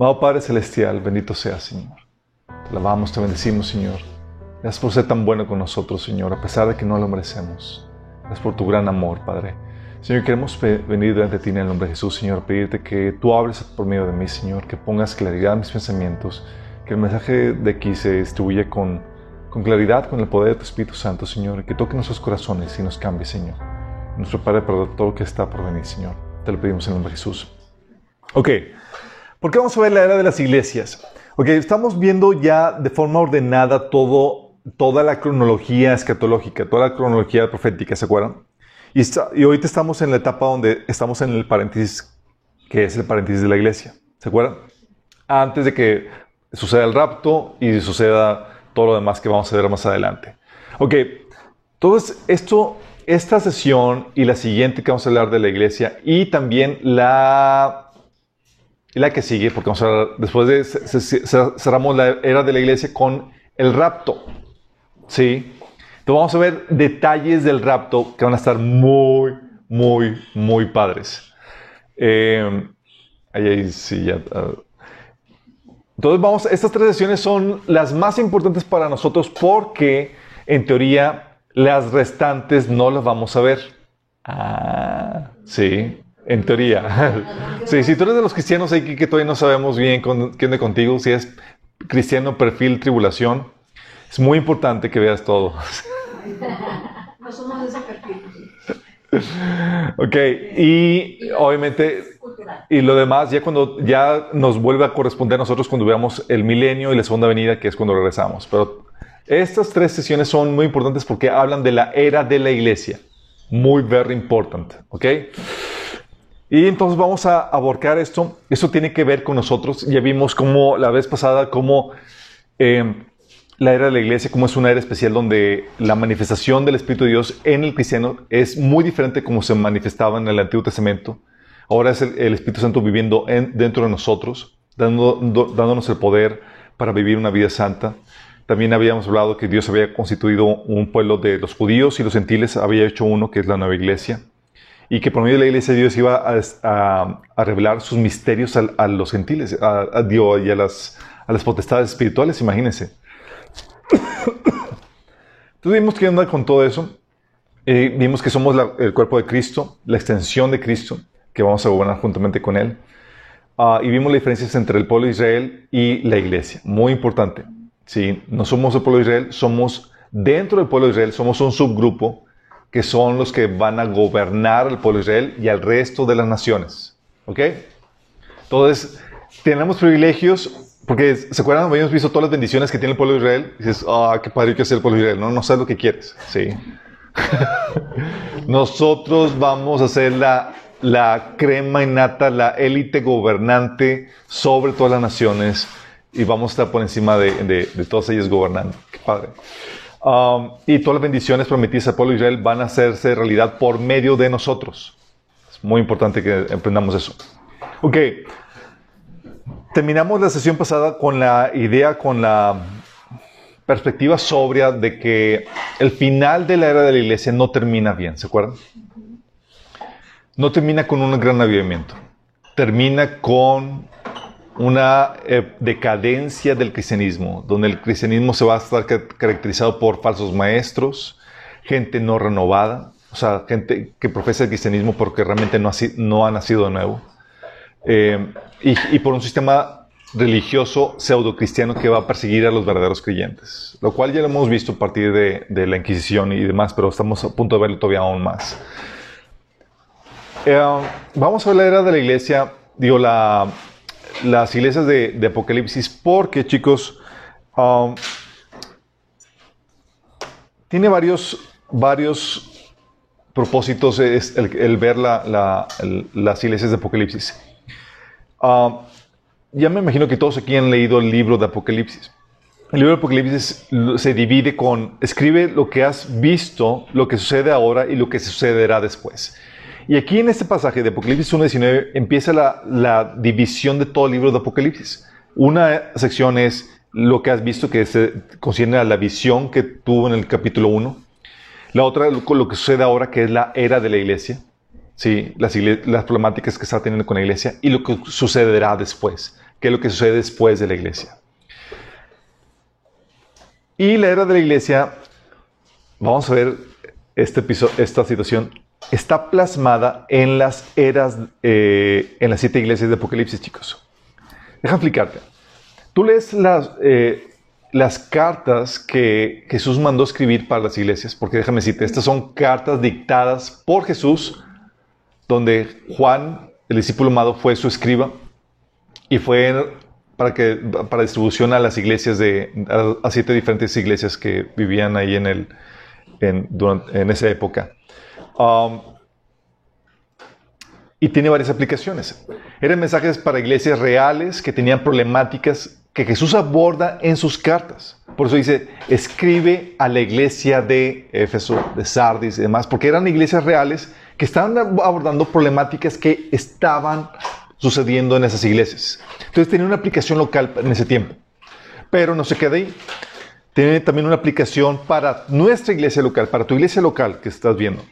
Amado Padre Celestial, bendito sea, Señor. Te alabamos, te bendecimos, Señor. Gracias por ser tan bueno con nosotros, Señor, a pesar de que no lo merecemos. Gracias por tu gran amor, Padre. Señor, queremos venir delante de ti en el nombre de Jesús, Señor, pedirte que tú hables por medio de mí, Señor, que pongas claridad en mis pensamientos, que el mensaje de aquí se distribuya con, con claridad, con el poder de tu Espíritu Santo, Señor, y que toque nuestros corazones y nos cambie, Señor. Nuestro Padre, para todo lo que está por venir, Señor. Te lo pedimos en el nombre de Jesús. Ok. ¿Por qué vamos a ver la era de las iglesias? Ok, estamos viendo ya de forma ordenada todo, toda la cronología escatológica, toda la cronología profética, ¿se acuerdan? Y, y ahorita estamos en la etapa donde estamos en el paréntesis, que es el paréntesis de la iglesia, ¿se acuerdan? Antes de que suceda el rapto y suceda todo lo demás que vamos a ver más adelante. Ok, entonces esto, esta sesión y la siguiente que vamos a hablar de la iglesia y también la y la que sigue, porque vamos a después de cerramos la era de la iglesia con el rapto. ¿Sí? Entonces vamos a ver detalles del rapto que van a estar muy, muy, muy padres. Eh, ahí, sí, ya. Ah. Entonces vamos, estas tres sesiones son las más importantes para nosotros porque en teoría las restantes no las vamos a ver. Ah, sí. En teoría. sí, si tú eres de los cristianos aquí que todavía no sabemos bien quién es contigo, si es cristiano, perfil, tribulación, es muy importante que veas todo. no somos de ese perfil. ok, y obviamente, y lo demás, ya cuando ya nos vuelve a corresponder a nosotros cuando veamos el milenio y la segunda venida, que es cuando regresamos. Pero estas tres sesiones son muy importantes porque hablan de la era de la iglesia. Muy, very important, ¿ok? Y entonces vamos a aborcar esto. Eso tiene que ver con nosotros. Ya vimos cómo la vez pasada, cómo eh, la era de la iglesia, como es una era especial donde la manifestación del Espíritu de Dios en el cristiano es muy diferente como se manifestaba en el Antiguo Testamento. Ahora es el, Espíritu Santo viviendo dentro de nosotros, dándonos el poder para vivir una vida santa. También habíamos hablado que Dios había constituido un pueblo de los judíos y los gentiles, había hecho uno que es la nueva iglesia y que por medio de la iglesia Dios iba a, revelar sus misterios a, los gentiles, a, Dios y a las, las potestades espirituales, imagínense. Entonces vimos que anda con todo eso. Eh, vimos que somos el cuerpo de Cristo, la extensión de Cristo, que vamos a gobernar juntamente con Él. Ah, y vimos las diferencias entre el pueblo de Israel y la iglesia. Muy importante. Sí, no somos el pueblo de Israel, somos dentro del pueblo de Israel, somos un subgrupo que son los que van a gobernar al pueblo de Israel y al resto de las naciones. ¿Ok? Entonces, tenemos privilegios, porque ¿se acuerdan? Habíamos visto todas las bendiciones que tiene el pueblo de Israel. Y dices, ah, qué padre que es el pueblo de Israel. No, no sabes lo que quieres. Sí. Nosotros vamos a ser la, la crema innata, la élite gobernante sobre todas las naciones y vamos a estar por encima de, de, de todas ellas gobernando. Qué padre. Um, y todas las bendiciones prometidas al pueblo de Israel van a hacerse realidad por medio de nosotros. Es muy importante que emprendamos eso. Ok. Terminamos la sesión pasada con la idea, con la perspectiva sobria de que el final de la era de la iglesia no termina bien, ¿se acuerdan? No termina con un gran avivamiento. Termina con una eh, decadencia del cristianismo, donde el cristianismo se va a estar caracterizado por falsos maestros, gente no renovada, o sea, gente que profesa el cristianismo porque realmente no ha, no ha nacido de nuevo, eh, y, por un sistema religioso pseudo-cristiano que va a perseguir a los verdaderos creyentes, lo cual ya lo hemos visto a partir de, la Inquisición y demás, pero estamos a punto de verlo todavía aún más. Eh, vamos a hablar de la iglesia, digo, la, las iglesias de, Apocalipsis porque, chicos, um, tiene varios, varios propósitos el, ver las iglesias de Apocalipsis. Um, ya me imagino que todos aquí han leído el libro de Apocalipsis. El libro de Apocalipsis se divide con, escribe lo que has visto, lo que sucede ahora y lo que sucederá después. Y aquí en este pasaje de Apocalipsis 1.19 empieza la, división de todo el libro de Apocalipsis. Una sección es lo que has visto que se concierne a la visión que tuvo en el capítulo 1. La otra, lo, que sucede ahora, que es la era de la iglesia. Sí, las, problemáticas que está teniendo con la iglesia y lo que sucederá después, qué es lo que sucede después de la iglesia. Y la era de la iglesia, vamos a ver este esta situación, está plasmada en las eras, eh, en las siete iglesias de Apocalipsis, chicos. Deja explicarte. Tú lees las, eh, las cartas que Jesús mandó escribir para las iglesias, porque déjame decirte, estas son cartas dictadas por Jesús, donde Juan, el discípulo amado, fue su escriba y fue para, que, para distribución a las iglesias de, a, siete diferentes iglesias que vivían ahí en, el, en, en esa época. Um, y tiene varias aplicaciones. Eran mensajes para iglesias reales que tenían problemáticas que Jesús aborda en sus cartas. Por eso dice, escribe a la iglesia de Éfeso, de Sardis y demás, porque eran iglesias reales que estaban abordando problemáticas que estaban sucediendo en esas iglesias. Entonces tenía una aplicación local en ese tiempo. Pero no se queda ahí. Tiene también una aplicación para nuestra iglesia local, para tu iglesia local que estás viendo.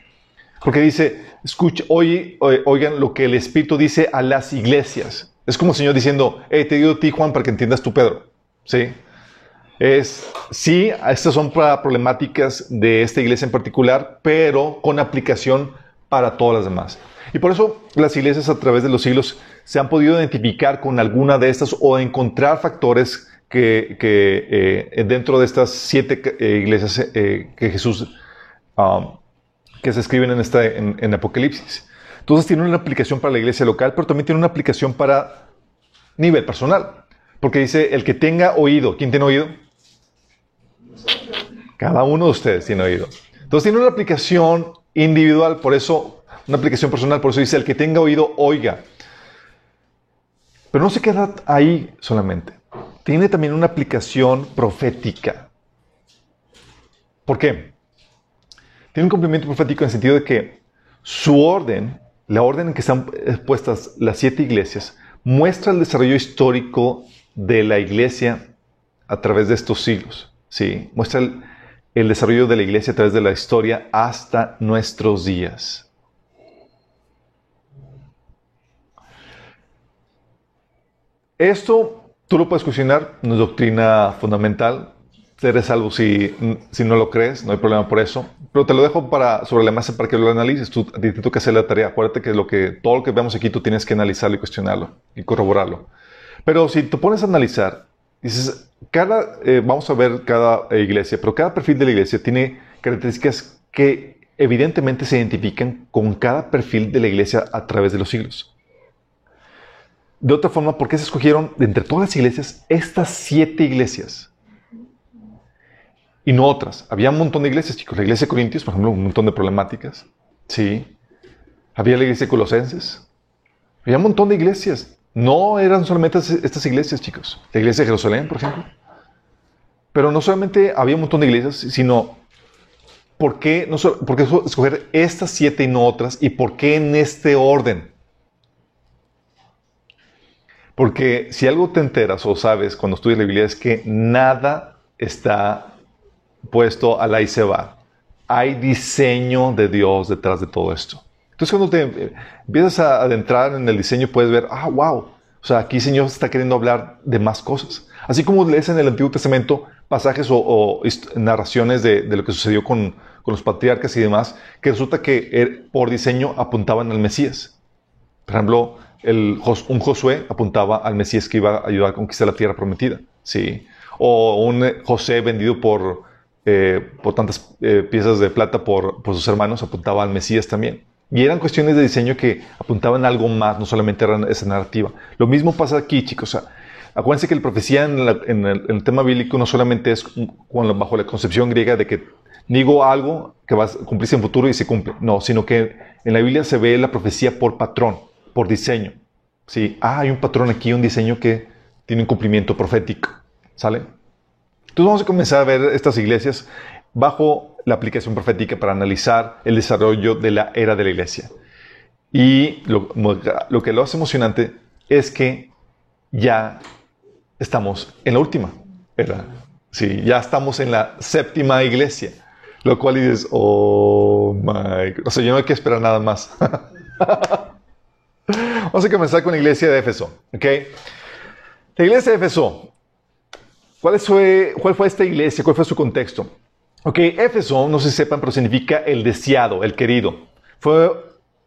Porque dice, escucha, oigan lo que el Espíritu dice a las iglesias. Es como el Señor diciendo, hey, te digo a ti, Juan, para que entiendas tú, Pedro. ¿Sí? Es, sí, estas son problemáticas de esta iglesia en particular, pero con aplicación para todas las demás. Y por eso las iglesias a través de los siglos se han podido identificar con alguna de estas o encontrar factores que, eh, dentro de estas siete eh, iglesias eh, que Jesús, um, que se escriben en, esta, en Apocalipsis. Entonces tiene una aplicación para la iglesia local, pero también tiene una aplicación para nivel personal. Porque dice, el que tenga oído, ¿quién tiene oído? Cada uno de ustedes tiene oído. Entonces tiene una aplicación individual, por eso, una aplicación personal, por eso dice, el que tenga oído, oiga. Pero no se queda ahí solamente. Tiene también una aplicación profética. ¿Por qué? Tiene un cumplimiento profético en el sentido de que su orden la orden en que están puestas las siete iglesias muestra el desarrollo histórico de la iglesia a través de estos siglos. ¿sí? Muestra el, el desarrollo de la iglesia a través de la historia hasta nuestros días. Esto tú lo puedes cuestionar, no es doctrina fundamental, eres salvo si, si no lo crees, no hay problema por eso. Pero te lo dejo para, sobre la mesa para que lo analices. Tú tienes que hacer la tarea. Acuérdate que, lo que todo lo que vemos aquí tú tienes que analizarlo y cuestionarlo y corroborarlo. Pero si te pones a analizar, dices, cada, eh, vamos a ver cada eh, iglesia, pero cada perfil de la iglesia tiene características que evidentemente se identifican con cada perfil de la iglesia a través de los siglos. De otra forma, ¿por qué se escogieron de entre todas las iglesias estas siete iglesias? y no otras. Había un montón de iglesias, chicos. La iglesia de Corintios, por ejemplo, un montón de problemáticas. Sí. Había la iglesia de Colosenses. Había un montón de iglesias. No eran solamente estas iglesias, chicos. La iglesia de Jerusalén, por ejemplo. Pero no solamente había un montón de iglesias, sino ¿por qué, no ¿por qué escoger estas siete y no otras? ¿Y por qué en este orden? Porque si algo te enteras o sabes cuando estudias la Biblia es que nada está puesto al ahí se va. Hay diseño de Dios detrás de todo esto. Entonces cuando te empiezas a adentrar en el diseño puedes ver, ah, wow, o sea, aquí el Señor está queriendo hablar de más cosas. Así como lees en el Antiguo Testamento pasajes o, narraciones de, lo que sucedió con, los patriarcas y demás, que resulta que er, por diseño apuntaban al Mesías. Por ejemplo, un Josué apuntaba al Mesías que iba a ayudar a conquistar la tierra prometida. ¿sí? O un José vendido por, eh, por tantas eh, piezas de plata por, sus hermanos, apuntaba al Mesías también. Y eran cuestiones de diseño que apuntaban algo más, no solamente era esa narrativa. Lo mismo pasa aquí, chicos. acuérdense que la profecía en, el, tema bíblico no solamente es cuando, bajo la concepción griega de que digo algo que va a cumplirse en futuro y se cumple. No, sino que en la Biblia se ve la profecía por patrón, por diseño. ¿sí? Ah, hay un patrón aquí, un diseño que tiene un cumplimiento profético. ¿Sale? Entonces vamos a comenzar a ver estas iglesias bajo la aplicación profética para analizar el desarrollo de la era de la iglesia. Y lo, que lo hace emocionante es que ya estamos en la última era. Sí, ya estamos en la séptima iglesia. Lo cual dices, oh my. O sea, yo no hay que esperar nada más. Vamos a comenzar con la iglesia de Éfeso. ¿ok? La iglesia de Éfeso. ¿Cuál fue, ¿Cuál fue esta iglesia? ¿Cuál fue su contexto? Ok, Éfeso, no si sepan, pero significa el deseado, el querido. Fue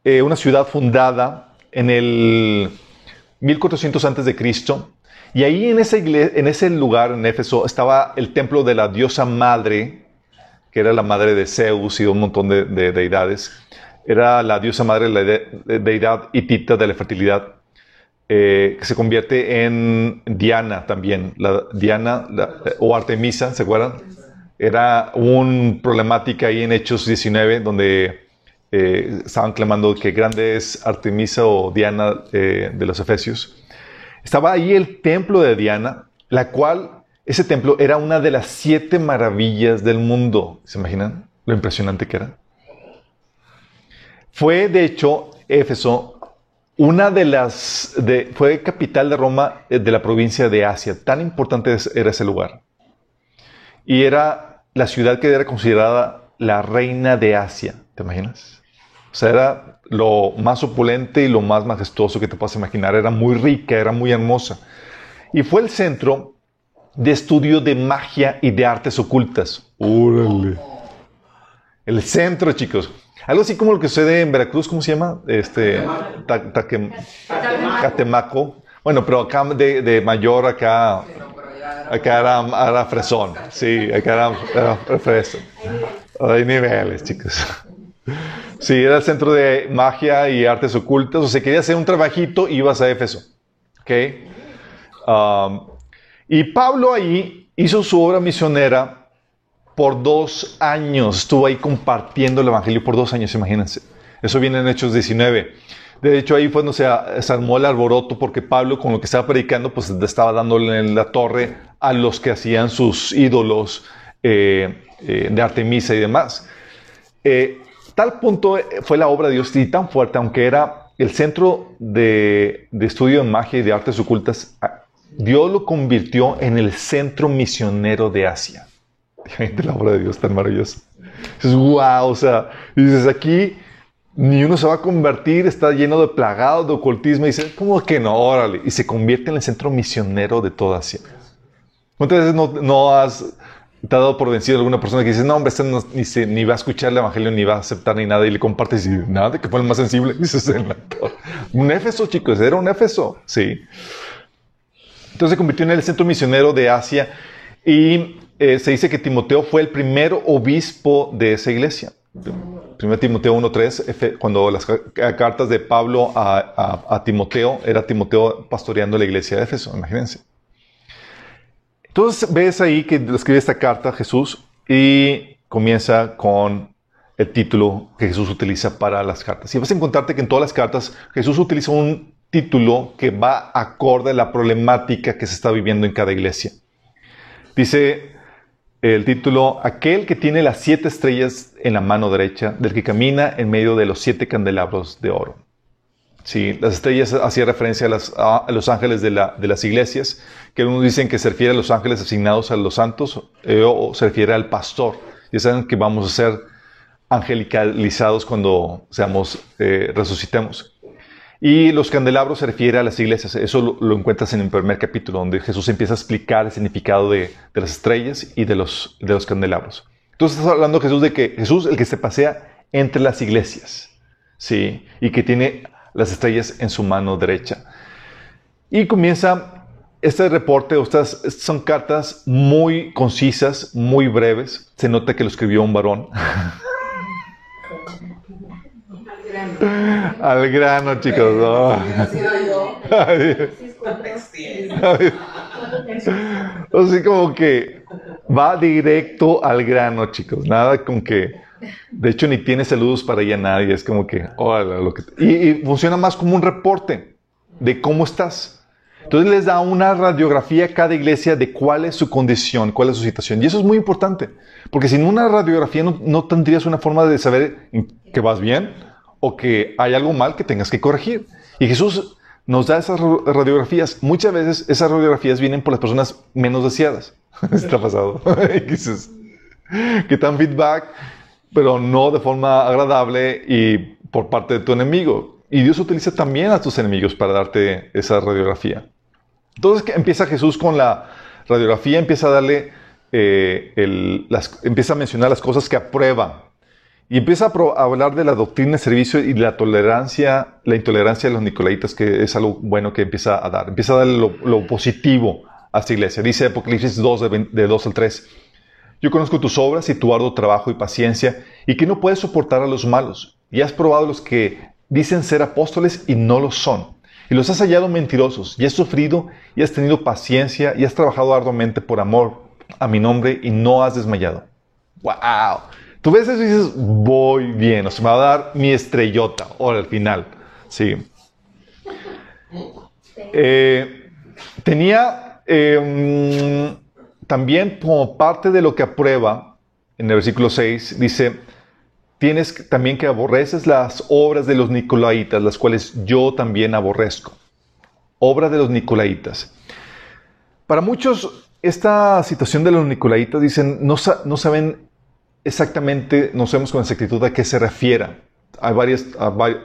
eh, una ciudad fundada en el 1400 antes de Cristo. Y ahí en en ese lugar, en Éfeso, estaba el templo de la diosa madre, que era la madre de Zeus y de un montón de, deidades. Era la diosa madre, la deidad hitita de la fertilidad, eh, que se convierte en Diana también. La Diana o Artemisa, ¿se acuerdan? Era una problemática ahí en Hechos 19, donde eh, estaban clamando que grande es Artemisa o Diana eh, de los Efesios. Estaba ahí el templo de Diana, la cual, ese templo era una de las siete maravillas del mundo. ¿Se imaginan lo impresionante que era? Fue, de hecho, Éfeso, una de las, de, fue capital de Roma eh, de la provincia de Asia. Tan importante era ese lugar. Y era la ciudad que era considerada la reina de Asia. ¿Te imaginas? O sea, era lo más opulente y lo más majestuoso que te puedas imaginar. Era muy rica, era muy hermosa. Y fue el centro de estudio de magia y de artes ocultas. ¡Órale! El centro, chicos. Algo así como lo que sucede en Veracruz, ¿cómo se llama? Este, Catemaco. Bueno, pero acá de, mayor, acá, acá era, fresón. Sí, acá era, era fresón. Hay niveles, chicos. Sí, era el centro de magia y artes ocultas. O sea, quería hacer un trabajito, ibas a Éfeso. ¿Ok? Um, y Pablo ahí hizo su obra misionera por dos años. Estuvo ahí compartiendo el Evangelio por dos años, imagínense. Eso viene en Hechos 19. De hecho, ahí fue donde se, armó el alboroto porque Pablo, con lo que estaba predicando, pues estaba dándole en la torre a los que hacían sus ídolos eh, eh, de Artemisa y demás. Eh, Tal punto fue la obra de Dios y tan fuerte, aunque era el centro de, estudio de magia y de artes ocultas, Dios lo convirtió en el centro misionero de Asia. La obra de Dios tan maravillosa. Dices, wow, o sea, dices aquí, ni uno se va a convertir, está lleno de plagado de ocultismo. Y dices, ¿cómo que no? Órale. Y se convierte en el centro misionero de toda Asia. ¿Cuántas veces no, no has dado por vencido alguna persona que dice, no, hombre, este ni, ni, va a escuchar el evangelio, ni va a aceptar ni nada, y le compartes y nada, que fue el más sensible. Dices, un Éfeso, chicos, era un Éfeso, sí. Entonces se convirtió en el centro misionero de Asia y eh, se dice que Timoteo fue el primer obispo de esa iglesia. Primero Timoteo 1.3, cuando las cartas de Pablo a, a Timoteo, era Timoteo pastoreando la iglesia de Éfeso, imagínense. Entonces ves ahí que escribe esta carta a Jesús y comienza con el título que Jesús utiliza para las cartas. Y vas a encontrarte que en todas las cartas Jesús utiliza un título que va acorde a la problemática que se está viviendo en cada iglesia. Dice el título, aquel que tiene las siete estrellas en la mano derecha, del que camina en medio de los siete candelabros de oro. Sí, las estrellas hacía referencia a, los ángeles de, las iglesias, que algunos dicen que se refiere a los ángeles asignados a los santos eh, o se refiere al pastor. Ya saben que vamos a ser angelicalizados cuando seamos, eh, resucitemos. Y los candelabros se refiere a las iglesias. Eso lo, encuentras en el primer capítulo, donde Jesús empieza a explicar el significado de, las estrellas y de los, de los candelabros. Entonces estás hablando Jesús de que Jesús el que se pasea entre las iglesias, ¿sí? Y que tiene las estrellas en su mano derecha. Y comienza este reporte, estas, son cartas muy concisas, muy breves. Se nota que lo escribió un varón. Al grano, chicos. Así como que va directo al grano, chicos. Nada con que de hecho, ni tiene saludos para ella nadie. Es como que, lo que... Y, funciona más como un reporte de cómo estás. Entonces les da una radiografía a cada iglesia de cuál es su condición, cuál es su situación. Y eso es muy importante, porque sin una radiografía no, tendrías una forma de saber que vas bien o que hay algo mal que tengas que corregir. Y Jesús nos da esas radiografías. Muchas veces esas radiografías vienen por las personas menos deseadas. Está pasado. que dan feedback pero no de forma agradable y por parte de tu enemigo. Y Dios utiliza también a tus enemigos para darte esa radiografía. Entonces que empieza Jesús con la radiografía, empieza a darle, eh, las, empieza a mencionar las cosas que aprueba. Y empieza a, hablar de la doctrina de servicio y la tolerancia, la intolerancia de los nicolaitas, que es algo bueno que empieza a dar. Empieza a darle lo, positivo a esta iglesia. Dice Apocalipsis 2, de, 20 de 2 al 3. Yo conozco tus obras y tu arduo trabajo y paciencia, y que no puedes soportar a los malos. Y has probado los que dicen ser apóstoles y no lo son. Y los has hallado mentirosos, y has sufrido, y has tenido paciencia, y has trabajado arduamente por amor a mi nombre, y no has desmayado. ¡Wow! Tú ves eso y dices, voy bien, o sea, me va a dar mi estrellota, ahora al final. Sí. Eh, tenía mm, también como parte de lo que aprueba, en el versículo 6, dice, tienes también que aborreces las obras de los nicolaitas, las cuales yo también aborrezco. Obra de los nicolaitas. Para muchos, esta situación de los nicolaitas, dicen, no, no saben exactamente, no sabemos con exactitud a qué se refiera. Hay varias,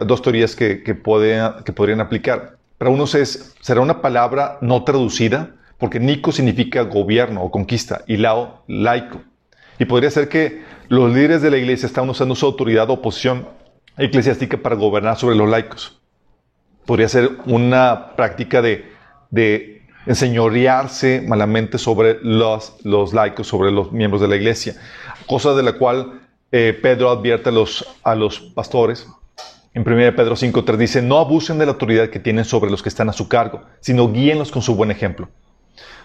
dos teorías que, que, puede- que podrían aplicar. Para unos es, será una palabra no traducida, porque Nico significa gobierno o conquista, y lao, laico. Y podría ser que los líderes de la iglesia estaban usando su autoridad o posición eclesiástica para gobernar sobre los laicos. Podría ser una práctica de, de enseñorearse malamente sobre los, los laicos, sobre los miembros de la iglesia. Cosa de la cual eh, Pedro advierte a los, pastores. En 1 Pedro 5.3 dice, no abusen de la autoridad que tienen sobre los que están a su cargo, sino guíenlos con su buen ejemplo.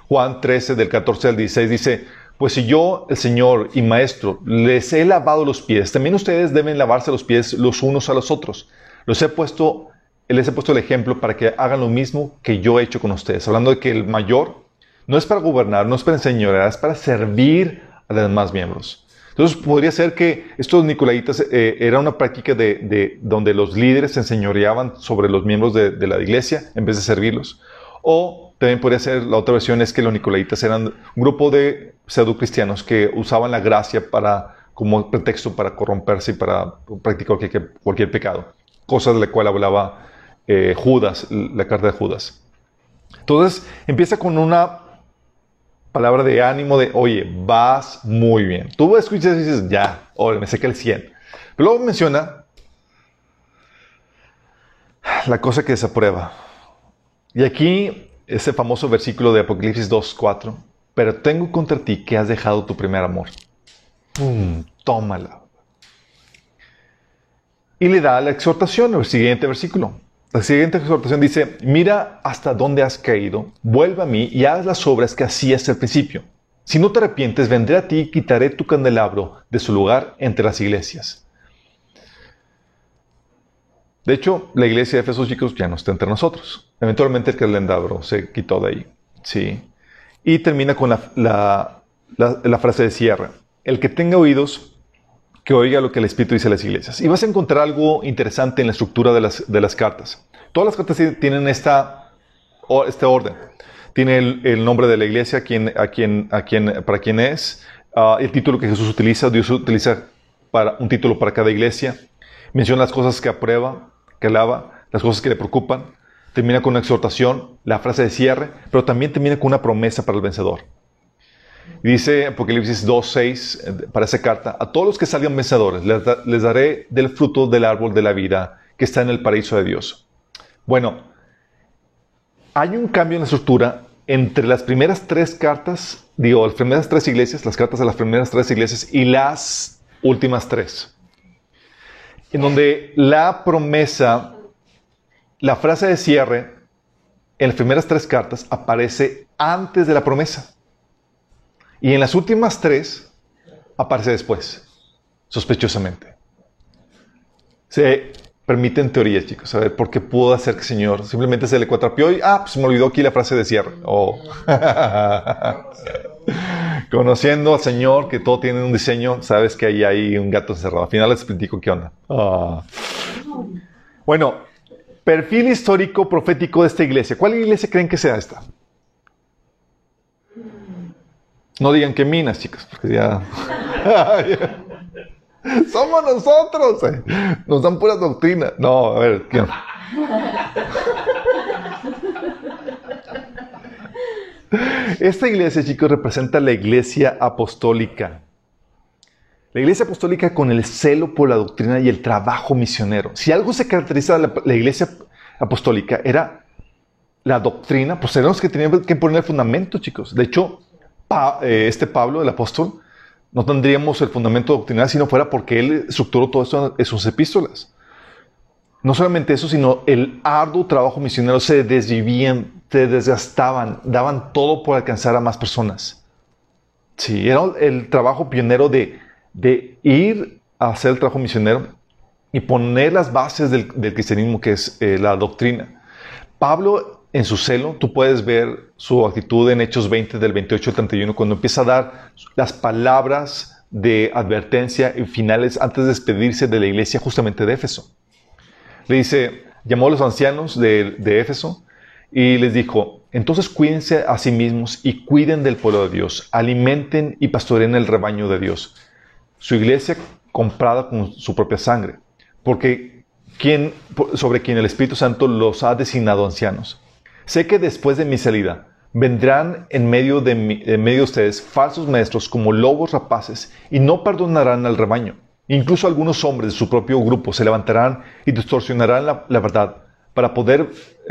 Juan 13, del 14 al 16 dice, pues si yo, el Señor y Maestro, les he lavado los pies, también ustedes deben lavarse los pies los unos a los otros. Los he puesto, les he puesto el ejemplo para que hagan lo mismo que yo he hecho con ustedes. Hablando de que el mayor no es para gobernar, no es para enseñorear, es para servir a los demás miembros. Entonces podría ser que estos nicolaitas eh, era una práctica de, de- donde los líderes se enseñoreaban sobre los miembros de, de la iglesia en vez de servirlos. O también podría ser, la otra versión es que los nicolaitas eran un grupo de pseudo-cristianos que usaban la gracia para, como pretexto para corromperse y para practicar cualquier, pecado. Cosa de la cual hablaba eh, Judas, la carta de Judas. Entonces empieza con una palabra de ánimo de, oye, vas muy bien. Tú escuchas y dices, ya, oye, me saca el 100. Pero luego menciona la cosa que desaprueba. Y aquí, ese famoso versículo de Apocalipsis 2.4, pero tengo contra ti que has dejado tu primer amor. Tómala. Y le da la exhortación, el siguiente versículo. La siguiente exhortación dice, mira hasta dónde has caído, vuelve a mí y haz las obras que hacías al principio. Si no te arrepientes, vendré a ti y quitaré tu candelabro de su lugar entre las iglesias. De hecho, la iglesia de Efesos, chicos, ya no está entre nosotros. Eventualmente el candelabro se quitó de ahí. Sí. Y termina con la, la- frase de cierre. El que tenga oídos, que oiga lo que el Espíritu dice a las iglesias. Y vas a encontrar algo interesante en la estructura de las, de las cartas. Todas las cartas tienen esta, este orden. Tiene el, el nombre de la iglesia, a quien, a quien, a quien, para quién es, ah, el título que Jesús utiliza, Dios utiliza para, un título para cada iglesia. Menciona las cosas que aprueba, que alaba, las cosas que le preocupan. Termina con una exhortación, la frase de cierre, pero también termina con una promesa para el vencedor. Dice Apocalipsis 2.6 eh, para esa carta, a todos los que salgan vencedores les, les daré del fruto del árbol de la vida que está en el paraíso de Dios. Bueno, hay un cambio en la estructura entre las primeras tres cartas, digo, las primeras tres iglesias, las cartas de las primeras tres iglesias y las últimas tres. En donde la promesa, la frase de cierre en las primeras tres cartas aparece antes de la promesa. Y en las últimas tres aparece después, sospechosamente. Se permiten teorías, chicos. A ver, ¿por qué pudo hacer que el Señor simplemente se le cuatrapió y, ah, pues me olvidó aquí la frase de cierre? Oh. Conociendo al Señor, que todo tiene un diseño, sabes que ahí hay un gato encerrado. Al final les platico qué onda. Ah. Bueno, perfil histórico profético de esta iglesia. ¿Cuál iglesia creen que sea esta? No digan que minas, chicos, porque ya. Somos nosotros. eh. Nos dan pura doctrina. No, a ver, ¿qué? Esta iglesia, chicos, representa la iglesia apostólica. La iglesia apostólica con el celo por la doctrina y el trabajo misionero. Si algo se caracteriza de la, iglesia apostólica era la doctrina, pues tenemos que tener que poner el fundamento, chicos. De hecho, eh, este Pablo, el apóstol, no tendríamos el fundamento doctrinal si no fuera porque él estructuró todo esto en sus epístolas. No solamente eso, sino el arduo trabajo misionero se desvivían, se desgastaban, daban todo por alcanzar a más personas. Sí, era el trabajo pionero de, de ir a hacer el trabajo misionero y poner las bases del, cristianismo, que es eh, la doctrina. Pablo, en su celo, tú puedes ver su actitud en Hechos 20, del 28 al 31, cuando empieza a dar las palabras de advertencia y finales antes de despedirse de la iglesia justamente de Éfeso. Le dice, llamó a los ancianos de, Éfeso y les dijo, entonces cuídense a sí mismos y cuiden del pueblo de Dios, alimenten y pastoreen el rebaño de Dios, su iglesia comprada con su propia sangre, porque quien, sobre quien el Espíritu Santo los ha designado ancianos. Sé que después de mi salida vendrán en medio de, en medio de ustedes falsos maestros como lobos rapaces y no perdonarán al rebaño. Incluso algunos hombres de su propio grupo se levantarán y distorsionarán la, verdad para poder,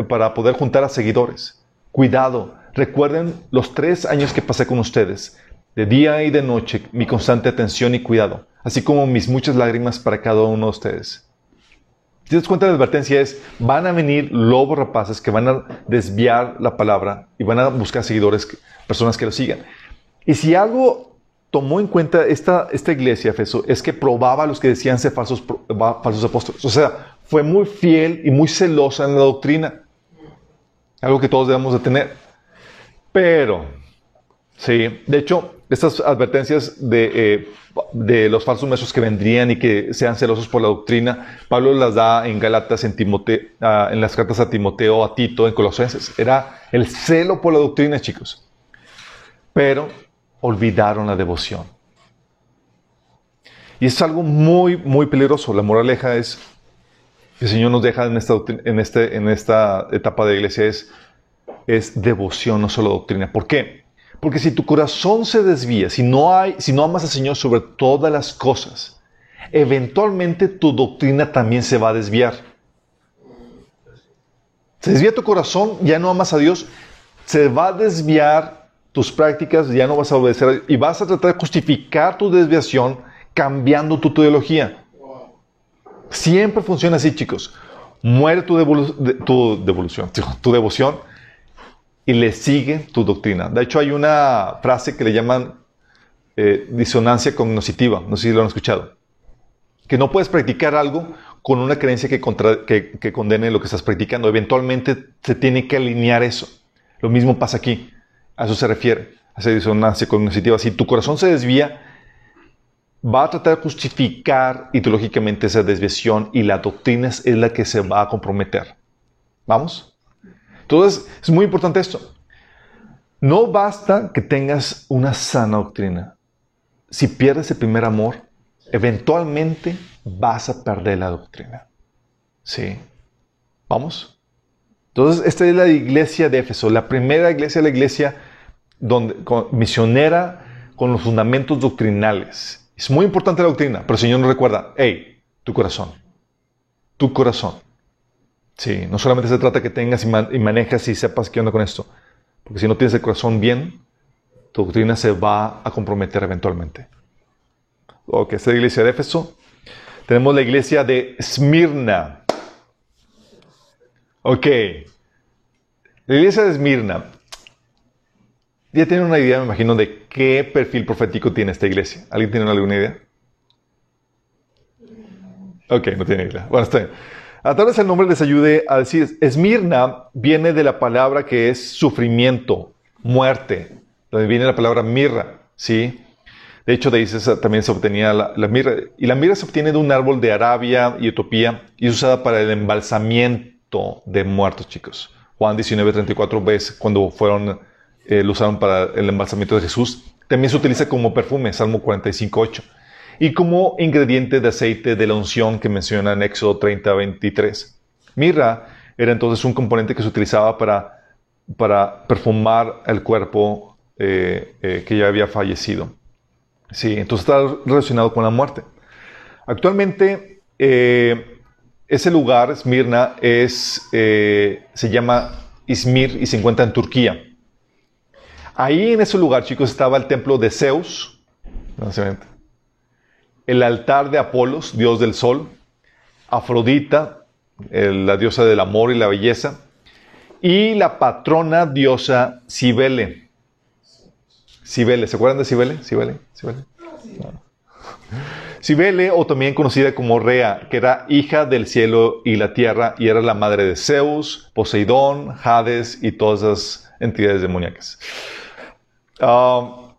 para poder juntar a seguidores. Cuidado, recuerden los tres años que pasé con ustedes, de día y de noche, mi constante atención y cuidado, así como mis muchas lágrimas para cada uno de ustedes. Si te das cuenta, la advertencia es, van a venir lobos rapaces que van a desviar la palabra y van a buscar seguidores, personas que lo sigan. Y si algo tomó en cuenta esta, esta iglesia, Efeso, es que probaba a los que decían ser falsos, falsos apóstoles. O sea, fue muy fiel y muy celosa en la doctrina. Algo que todos debemos de tener. Pero, sí, de hecho, estas advertencias de, eh, de los falsos maestros que vendrían y que sean celosos por la doctrina, Pablo las da en Galatas, en, Timoteo, ah, en las cartas a Timoteo, a Tito, en Colosenses. Era el celo por la doctrina, chicos. Pero olvidaron la devoción. Y es algo muy, muy peligroso. La moraleja es, que el Señor nos deja en esta, en este, en esta etapa de iglesia es, es devoción, no solo doctrina. ¿Por qué? Porque si tu corazón se desvía, si no, hay, si no amas al Señor sobre todas las cosas, eventualmente tu doctrina también se va a desviar. Se desvía tu corazón, ya no amas a Dios, se va a desviar tus prácticas, ya no vas a obedecer y vas a tratar de justificar tu desviación cambiando tu teología. Siempre funciona así, chicos. Muere tu, tu devolución, tu devoción y le sigue tu doctrina. De hecho, hay una frase que le llaman eh, disonancia cognoscitiva. No sé si lo han escuchado. Que no puedes practicar algo con una creencia que, que, que condene lo que estás practicando. Eventualmente se tiene que alinear eso. Lo mismo pasa aquí. A eso se refiere, a esa disonancia cognitiva. Si tu corazón se desvía, va a tratar de justificar ideológicamente esa desviación y la doctrina es la que se va a comprometer. ¿Vamos? Entonces, es muy importante esto. No basta que tengas una sana doctrina. Si pierdes el primer amor, eventualmente vas a perder la doctrina. ¿Sí? ¿Vamos? Entonces, esta es la iglesia de Éfeso, la primera iglesia, la iglesia donde, misionera con los fundamentos doctrinales. Es muy importante la doctrina, pero el Señor nos recuerda, hey, tu corazón, tu corazón. Sí, no solamente se trata que tengas y, manejas y sepas qué onda con esto, porque si no tienes el corazón bien, tu doctrina se va a comprometer eventualmente. Ok, esta es la iglesia de Éfeso. Tenemos la iglesia de Esmirna. Ok. La iglesia de Esmirna ya tienen una idea, me imagino, de qué perfil profético tiene esta iglesia. ¿Alguien tiene alguna idea? Ok, no tiene idea. Bueno, está bien. A través del nombre les ayude a decir, Esmirna viene de la palabra que es sufrimiento, muerte, donde viene la palabra mirra, ¿sí? De hecho, de ahí también se obtenía la, mirra. Y la mirra se obtiene de un árbol de Arabia y Etiopía y es usada para el embalsamiento de muertos, chicos. Juan 19, 34 ves cuando fueron eh, lo usaron para el embalsamiento de Jesús. También se utiliza como perfume, Salmo 45.8. Y como ingrediente de aceite de la unción que menciona en Éxodo 30.23. Mirra era entonces un componente que se utilizaba para, para perfumar el cuerpo eh, eh, que ya había fallecido. Sí, entonces está relacionado con la muerte. Actualmente, eh, ese lugar, Esmirna, es, se llama Izmir y se encuentra en Turquía. Ahí en ese lugar, chicos, estaba el templo de Zeus, el altar de Apolos, dios del sol, Afrodita, la diosa del amor y la belleza, y la patrona diosa Cibele. Cibele, ¿se acuerdan de Cibele? Cibele, Cibele. Cibele, o también conocida como Rea, que era hija del cielo y la tierra, y era la madre de Zeus, Poseidón, Hades y todas esas entidades demoníacas. Ah,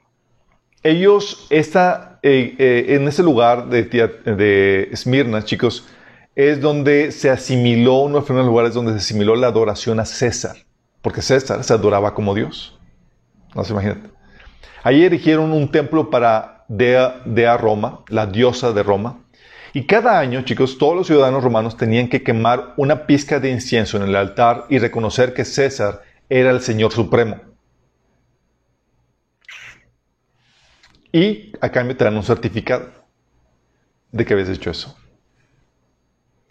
ellos, está eh, eh, en ese lugar de, de Esmirna, chicos, es donde se asimiló, uno de los lugares donde se asimiló la adoración a César, porque César se adoraba como Dios. No se imaginan. Ahí erigieron un templo para Dea, Dea Roma, la diosa de Roma. Y cada año, chicos, todos los ciudadanos romanos tenían que quemar una pizca de incienso en el altar y reconocer que César era el Señor Supremo. Y a cambio te dan un certificado de que habías hecho eso.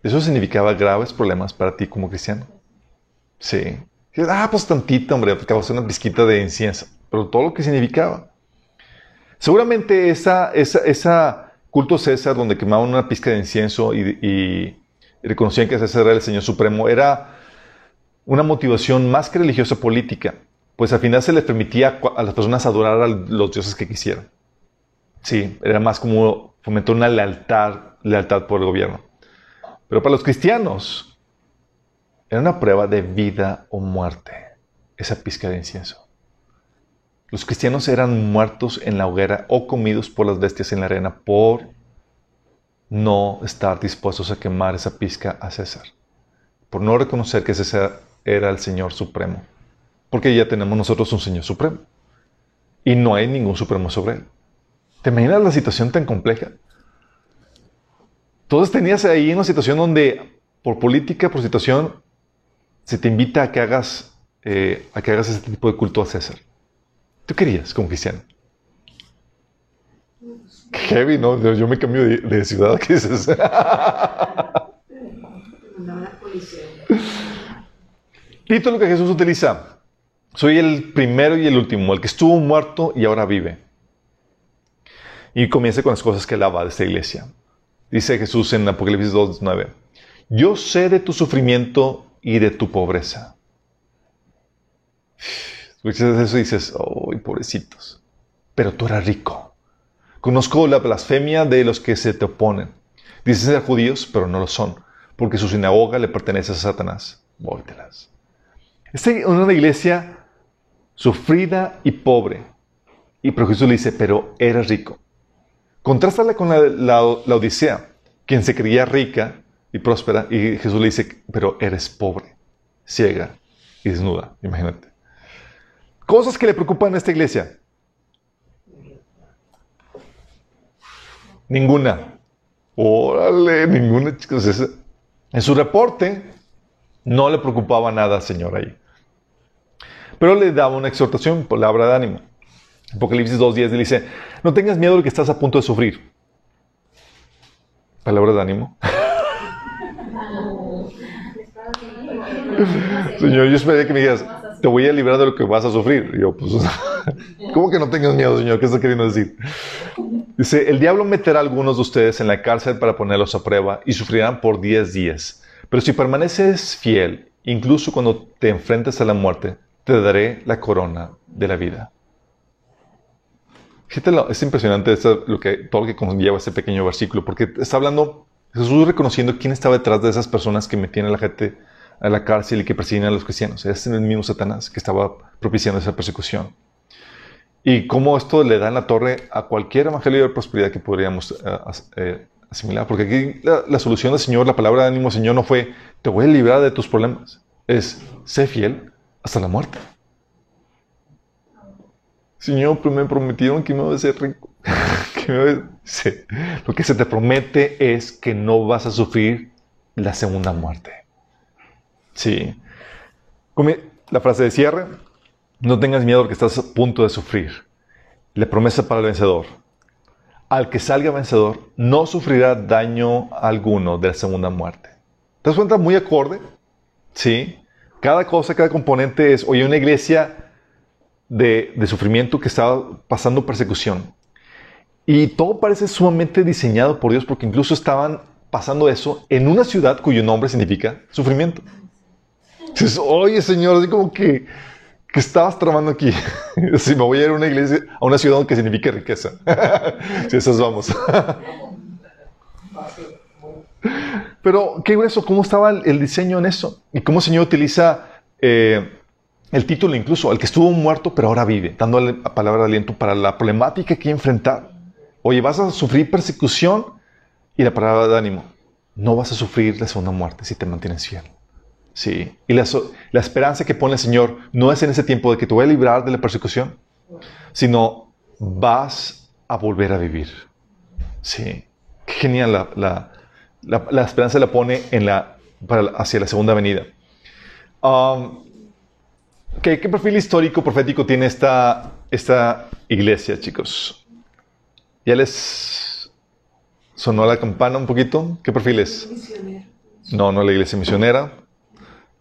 Eso significaba graves problemas para ti como cristiano. Sí. Ah, pues tantito, hombre, hacer una pizquita de incienso. Pero todo lo que significaba. Seguramente esa, esa, esa culto César, donde quemaban una pizca de incienso y, reconocían que César era el Señor Supremo, era una motivación más que religiosa política. Pues al final se les permitía a las personas adorar a los dioses que quisieran. Sí, era más como fomentar una lealtad, lealtad por el gobierno. Pero para los cristianos era una prueba de vida o muerte, esa pizca de incienso. Los cristianos eran muertos en la hoguera o comidos por las bestias en la arena por no estar dispuestos a quemar esa pizca a César, por no reconocer que César era el Señor Supremo, porque ya tenemos nosotros un Señor Supremo y no hay ningún Supremo sobre él. ¿Te imaginas la situación tan compleja? Entonces tenías ahí una situación donde por política, por situación, se te invita a que hagas, eh, a que hagas ese tipo de culto a César. ¿Tú querías como cristiano? Qué heavy, ¿no? Yo me cambio de, ciudad, ¿qué dices? Título que Jesús utiliza. Soy el primero y el último, el que estuvo muerto y ahora vive. Y comienza con las cosas que alaba de esta iglesia. Dice Jesús en Apocalipsis 2.9, yo sé de tu sufrimiento y de tu pobreza. Escuchas eso y dices, ¡ay, pobrecitos! Pero tú eras rico. Conozco la blasfemia de los que se te oponen. Dicen ser judíos, pero no lo son, porque su sinagoga le pertenece a Satanás. Vóytelas. Esta es una iglesia sufrida y pobre. Y pero Jesús le dice, pero eres rico. Contrástala con la, Odisea, quien se creía rica y próspera, y Jesús le dice, pero eres pobre, ciega y desnuda, imagínate. Cosas que le preocupan a esta iglesia. Ninguna. Órale, ninguna, chicos. En su reporte no le preocupaba nada Señor ahí. Pero le daba una exhortación, palabra de ánimo. Apocalipsis 2.10 dice, no tengas miedo de que estás a punto de sufrir. Palabra de ánimo. Señor, yo esperaría que me digas, te voy a librar de lo que vas a sufrir. Y yo, pues, ¿cómo que no tengas miedo, Señor? ¿Qué está queriendo decir? Dice, el diablo meterá a algunos de ustedes en la cárcel para ponerlos a prueba y sufrirán por 10 días. Pero si permaneces fiel, incluso cuando te enfrentes a la muerte, te daré la corona de la vida. Es impresionante lo que, todo lo que conlleva ese pequeño versículo, porque está hablando Jesús reconociendo quién estaba detrás de esas personas que metían a la gente a la cárcel y que persiguen a los cristianos. Es el mismo Satanás que estaba propiciando esa persecución. Y cómo esto le da en la torre a cualquier evangelio de prosperidad que podríamos eh, eh, asimilar. Porque aquí la, solución del Señor, la palabra de ánimo Señor no fue, te voy a librar de tus problemas. Es, sé fiel hasta la muerte. Señor, me prometieron que me voy a hacer rico. Lo que se te promete es que no vas a sufrir la segunda muerte. Sí. La frase de cierre. No tengas miedo porque estás a punto de sufrir. La promesa para el vencedor. Al que salga vencedor, no sufrirá daño alguno de la segunda muerte. ¿Te das cuenta? Muy acorde. Sí. Cada cosa, cada componente es, oye, una iglesia de, sufrimiento que estaba pasando persecución. Y todo parece sumamente diseñado por Dios porque incluso estaban pasando eso en una ciudad cuyo nombre significa sufrimiento. Entonces, oye, Señor, así como que ¿qué estabas tramando aquí? si me voy a ir a una iglesia, a una ciudad que signifique riqueza. si esas vamos. Pero, ¿qué eso? ¿Cómo estaba el, diseño en eso? Y cómo el Señor utiliza eh, el título incluso, el que estuvo muerto pero ahora vive, dándole palabra de aliento para la problemática que enfrentar. Oye, vas a sufrir persecución y la palabra de ánimo. No vas a sufrir la segunda muerte si te mantienes fiel. Sí. Y la, esperanza que pone el Señor no es en ese tiempo de que te voy a librar de la persecución, sino vas a volver a vivir. Sí. Qué genial. La, la, esperanza la pone en la, hacia la segunda venida. Um, ¿qué, perfil histórico profético tiene esta, esta iglesia, chicos? ¿Ya les sonó la campana un poquito? ¿Qué perfil es? No, no la iglesia misionera.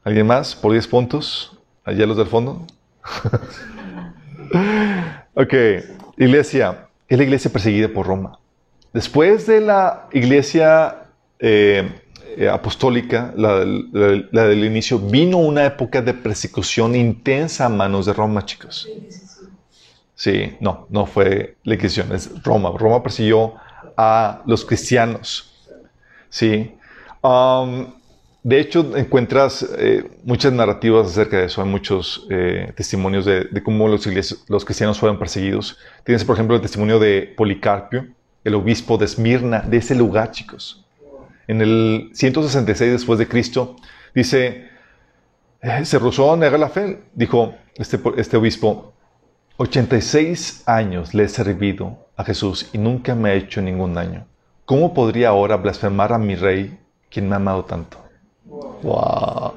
¿Alguien más? ¿Por 10 puntos? Allá los del fondo. ok, iglesia. Es la iglesia perseguida por Roma. Después de la iglesia eh, apostólica, la, del inicio, vino una época de persecución intensa a manos de Roma, chicos. Sí, no, no fue la Inquisición, es Roma. Roma persiguió a los cristianos. Sí. De hecho, encuentras eh, muchas narrativas acerca de eso. Hay muchos eh, testimonios de, cómo los, los, cristianos fueron perseguidos. Tienes, por ejemplo, el testimonio de Policarpio, el obispo de Esmirna, de ese lugar, chicos. En el 166 después de Cristo, dice, eh, se rehusó a negar la fe. Dijo este, este obispo, 86 años le he servido a Jesús y nunca me ha hecho ningún daño. ¿Cómo podría ahora blasfemar a mi rey, quien me ha amado tanto? Wow.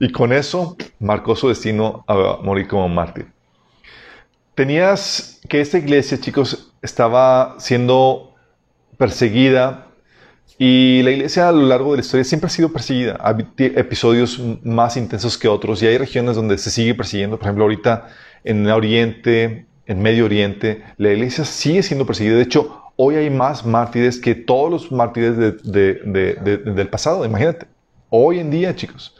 Y con eso marcó su destino a morir como mártir. Tenías que esta iglesia, chicos, estaba siendo perseguida y la iglesia a lo largo de la historia siempre ha sido perseguida. Hay episodios más intensos que otros y hay regiones donde se sigue persiguiendo. Por ejemplo, ahorita en el Oriente, en Medio Oriente, la iglesia sigue siendo perseguida. De hecho, hoy hay más mártires que todos los mártires del pasado, imagínate. Hoy en día, chicos,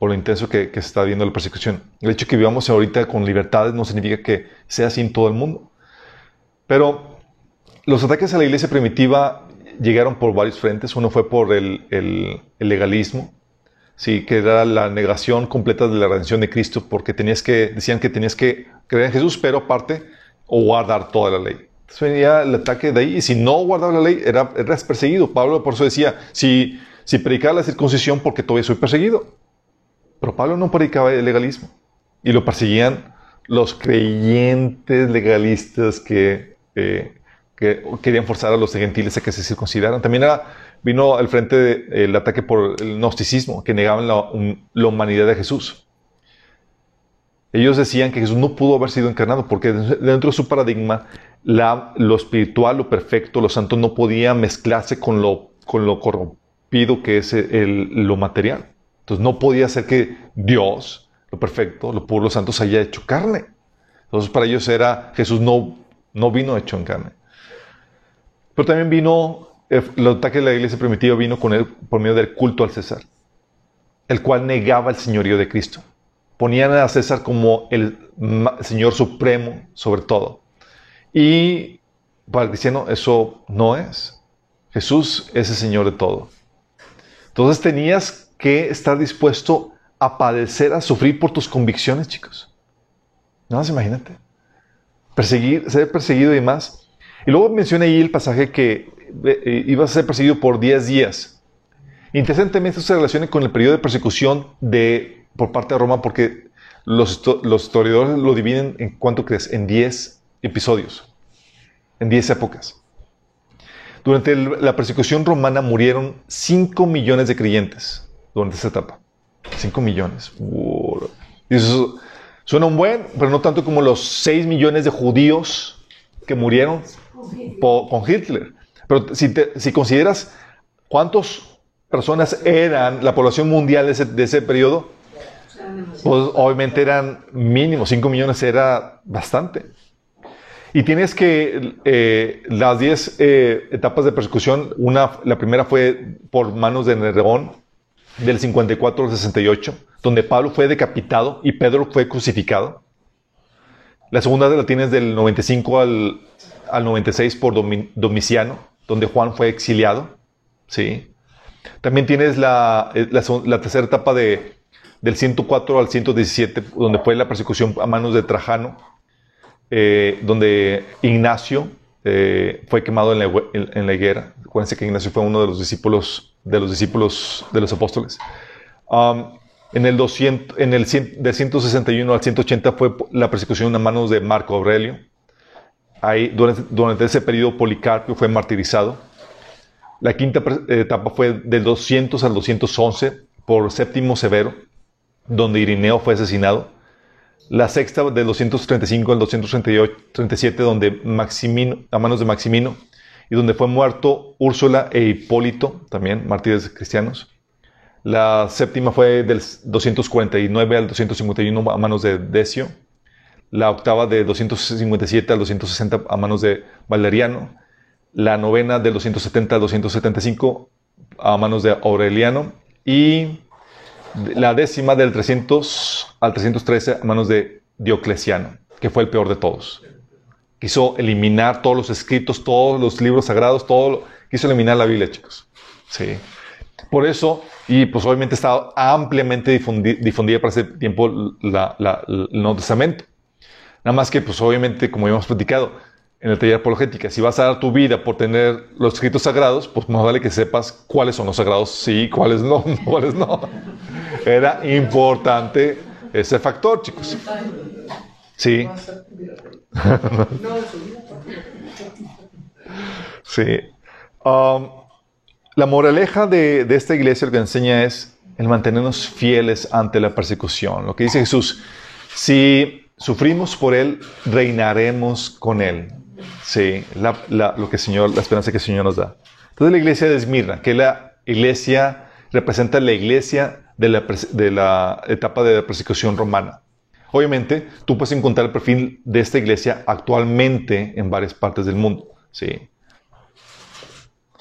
por lo intenso que, está viendo la persecución. El hecho que vivamos ahorita con libertades no significa que sea así en todo el mundo. Pero los ataques a la iglesia primitiva llegaron por varios frentes. Uno fue por el, legalismo, sí, que era la negación completa de la redención de Cristo, porque tenías que, decían que tenías que creer en Jesús, pero aparte, o guardar toda la ley. Entonces venía el ataque de ahí, y si no guardaba la ley, era, eras perseguido. Pablo por eso decía, si, si predicaba la circuncisión, porque todavía soy perseguido. Pero Pablo no predicaba el legalismo. Y lo perseguían los creyentes legalistas que, eh, que querían forzar a los gentiles a que se circuncidaran. También era, vino al frente el ataque por el gnosticismo, que negaban la, la humanidad de Jesús. Ellos decían que Jesús no pudo haber sido encarnado porque dentro de su paradigma lo espiritual, lo perfecto, lo santo no podía mezclarse con lo, con lo corrompido que es lo material. Entonces no podía ser que Dios, lo perfecto, lo puro, lo santo, se haya hecho carne. Entonces para ellos era, Jesús no, no vino hecho en carne. Pero también vino, el ataque de la iglesia primitiva vino con él por medio del culto al César, el cual negaba el señorío de Cristo. Ponían a César como el Señor supremo sobre todo. Y para el cristiano eso no es. Jesús es el Señor de todo. Entonces tenías que estar dispuesto a padecer, a sufrir por tus convicciones, chicos. No más imagínate. Perseguir, ser perseguido y más. Y luego menciona ahí el pasaje que eh, ibas a ser perseguido por 10 días. Interesantemente, esto se relaciona con el periodo de persecución de, por parte de Roma, porque los, los historiadores lo dividen en cuánto crees, en 10 episodios, en 10 épocas. Durante la persecución romana murieron 5 millones de creyentes durante esa etapa. 5 millones. Y eso suena un buen, pero no tanto como los 6 millones de judíos que murieron con Hitler. Pero si, si consideras cuántas personas eran la población mundial de ese, de periodo, pues obviamente eran mínimos, 5 millones era bastante. Y tienes que eh, las 10 eh, etapas de persecución, una, la primera fue por manos de Nerón, del 54 al 68, donde Pablo fue decapitado y Pedro fue crucificado. La segunda la tienes del 95 al, al 96 por Domiciano, donde Juan fue exiliado. ¿sí? También tienes la, eh, la, tercera etapa de, del 104 al 117, donde fue la persecución a manos de Trajano, eh, donde Ignacio eh, fue quemado en la, en, higuera. Acuérdense que Ignacio fue uno de los discípulos de los, discípulos de los apóstoles. Um, en el, 200, en el de 161 al 180 fue la persecución a manos de Marco Aurelio. Durante, ese periodo, Policarpio fue martirizado. La quinta etapa fue del 200 al 211 por Séptimo Severo, donde Irineo fue asesinado la sexta del 235 al 237, donde Maximino, a manos de Maximino, y donde fue muerto Úrsula e Hipólito, también mártires cristianos. La séptima fue del 249 al 251 a manos de Decio. La octava de 257 al 260 a manos de Valeriano. La novena del 270 al 275 a manos de Aureliano. Y la décima del 300 al 313 a manos de Diocleciano, que fue el peor de todos. Quiso eliminar todos los escritos, todos los libros sagrados, todo, quiso eliminar la Biblia, chicos. Sí. Por eso, y pues obviamente estaba ampliamente difundida, para ese tiempo el Nuevo Testamento. Nada más que, pues obviamente, como hemos platicado, en el taller apologética, si vas a dar tu vida por tener los escritos sagrados, pues más vale que sepas cuáles son los sagrados, sí, cuáles no, cuáles no. Era importante ese factor, chicos. Sí. Sí. Um, la moraleja de, de, esta iglesia lo que enseña es el mantenernos fieles ante la persecución. Lo que dice Jesús, si sufrimos por Él, reinaremos con Él. Sí, la, lo que Señor, la esperanza que el Señor nos da. Entonces la iglesia de Esmirna, que la iglesia representa la iglesia de la, de la etapa de la persecución romana. Obviamente, tú puedes encontrar el perfil de esta iglesia actualmente en varias partes del mundo. Sí.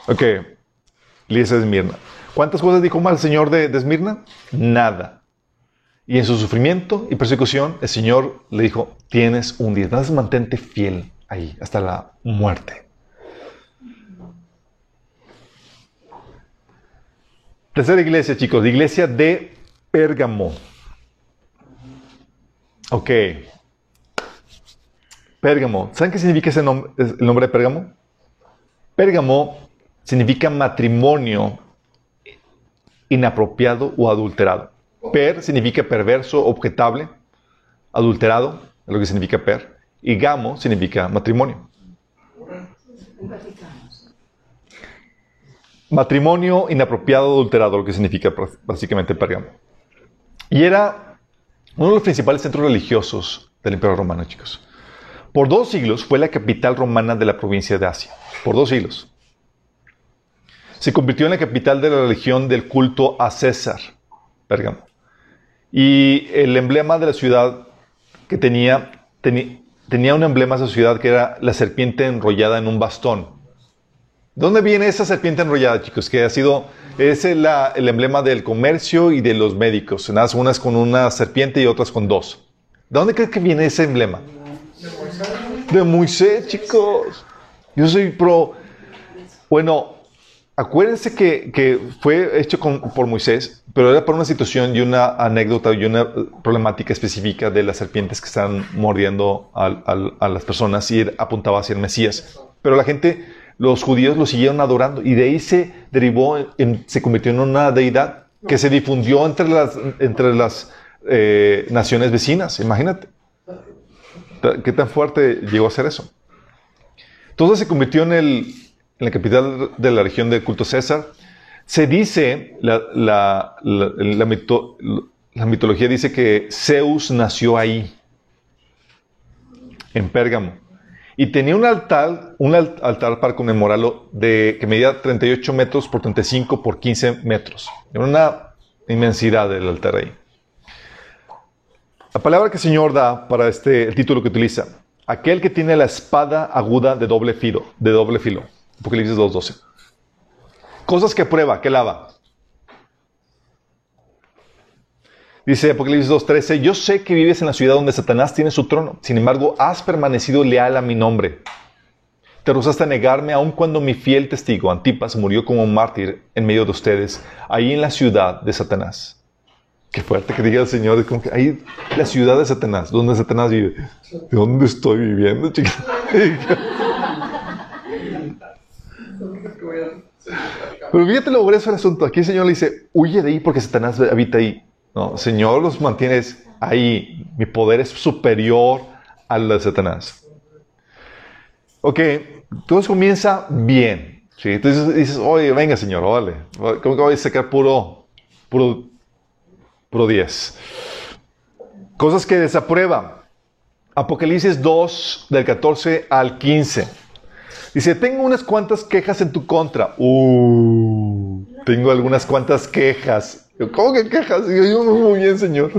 Ok, iglesia de Esmirna. ¿Cuántas cosas dijo mal el Señor de, de Esmirna? Nada. Y en su sufrimiento y persecución, el Señor le dijo, tienes un día, entonces mantente fiel ahí, hasta la muerte. Tercera iglesia, chicos, la iglesia de Pérgamo. Ok. Pérgamo. ¿Saben qué significa ese nombre, el nombre de Pérgamo? Pérgamo significa matrimonio inapropiado o adulterado. Per significa perverso, objetable, adulterado, es lo que significa per. Y gamo significa matrimonio. Matrimonio inapropiado, adulterado, lo que significa básicamente Pérgamo. Y era uno de los principales centros religiosos del Imperio Romano, chicos. Por dos siglos fue la capital romana de la provincia de Asia. Por dos siglos. Se convirtió en la capital de la religión del culto a César, Pérgamo. Y el emblema de la ciudad que tenía, tenía un emblema esa ciudad que era la serpiente enrollada en un bastón. ¿Dónde viene esa serpiente enrollada, chicos? Que ha sido, es el, el emblema del comercio y de los médicos. Unas con una serpiente y otras con dos. ¿De dónde crees que viene ese emblema? De Moisés, chicos. Yo soy pro. Bueno, Acuérdense que, fue hecho por Moisés, pero era por una situación y una anécdota y una problemática específica de las serpientes que están mordiendo a, las personas y apuntaba hacia el Mesías. Pero la gente, los judíos lo siguieron adorando y de ahí se derivó, se convirtió en una deidad que se difundió entre las, eh, naciones vecinas. Imagínate. ¿Qué tan fuerte llegó a ser eso? Entonces se convirtió en el en la capital de la región de culto César, Se dice, la, la, mito- la mitología dice que Zeus nació ahí, en Pérgamo. Y tenía un altar, un al- altar para conmemorarlo de, que medía 38 metros por 35 por 15 metros. Era una inmensidad del altar ahí. La palabra que el Señor da para este el título que utiliza, aquel que tiene la espada aguda de doble filo, de doble filo. Apocalipsis 2.12. Cosas que prueba, que lava. Dice Apocalipsis 2.13, yo sé que vives en la ciudad donde Satanás tiene su trono, sin embargo has permanecido leal a mi nombre. Te rehusaste a negarme aun cuando mi fiel testigo Antipas murió como un mártir en medio de ustedes, ahí en la ciudad de Satanás. Qué fuerte que diga el Señor, como que ahí la ciudad de Satanás, donde Satanás vive. ¿De dónde estoy viviendo, chicos? Pero fíjate lo grueso del asunto. Aquí el Señor le dice, huye de ahí porque Satanás habita ahí. No, Señor los mantiene ahí. Mi poder es superior al de Satanás. Ok, todo comienza bien. ¿sí? Entonces dices, oye, venga Señor, vale. ¿Cómo que voy a sacar puro, puro, puro 10? Cosas que desaprueba. Apocalipsis 2, del 14 al 15. Dice, tengo unas cuantas quejas en tu contra. Uh, tengo algunas cuantas quejas. Yo, ¿Cómo que quejas? Yo, yo muy bien, Señor.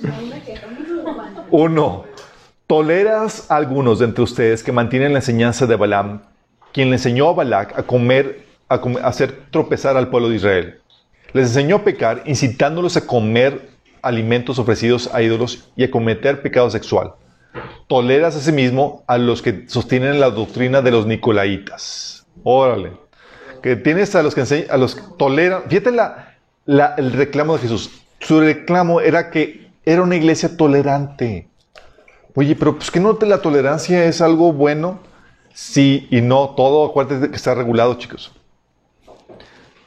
Uno, toleras a algunos de entre ustedes que mantienen la enseñanza de Balaam, quien le enseñó a Balac a comer, a, comer- a hacer tropezar al pueblo de Israel. Les enseñó a pecar, incitándolos a comer alimentos ofrecidos a ídolos y a cometer pecado sexual. Toleras asimismo a los que sostienen la doctrina de los nicolaitas. Órale. Que tienes a los que enseñan, a los que toleran. Fíjate la, el reclamo de Jesús. Su reclamo era que era una iglesia tolerante. Oye, pero pues que no la tolerancia es algo bueno. Sí y no. Todo, acuérdate que está regulado, chicos.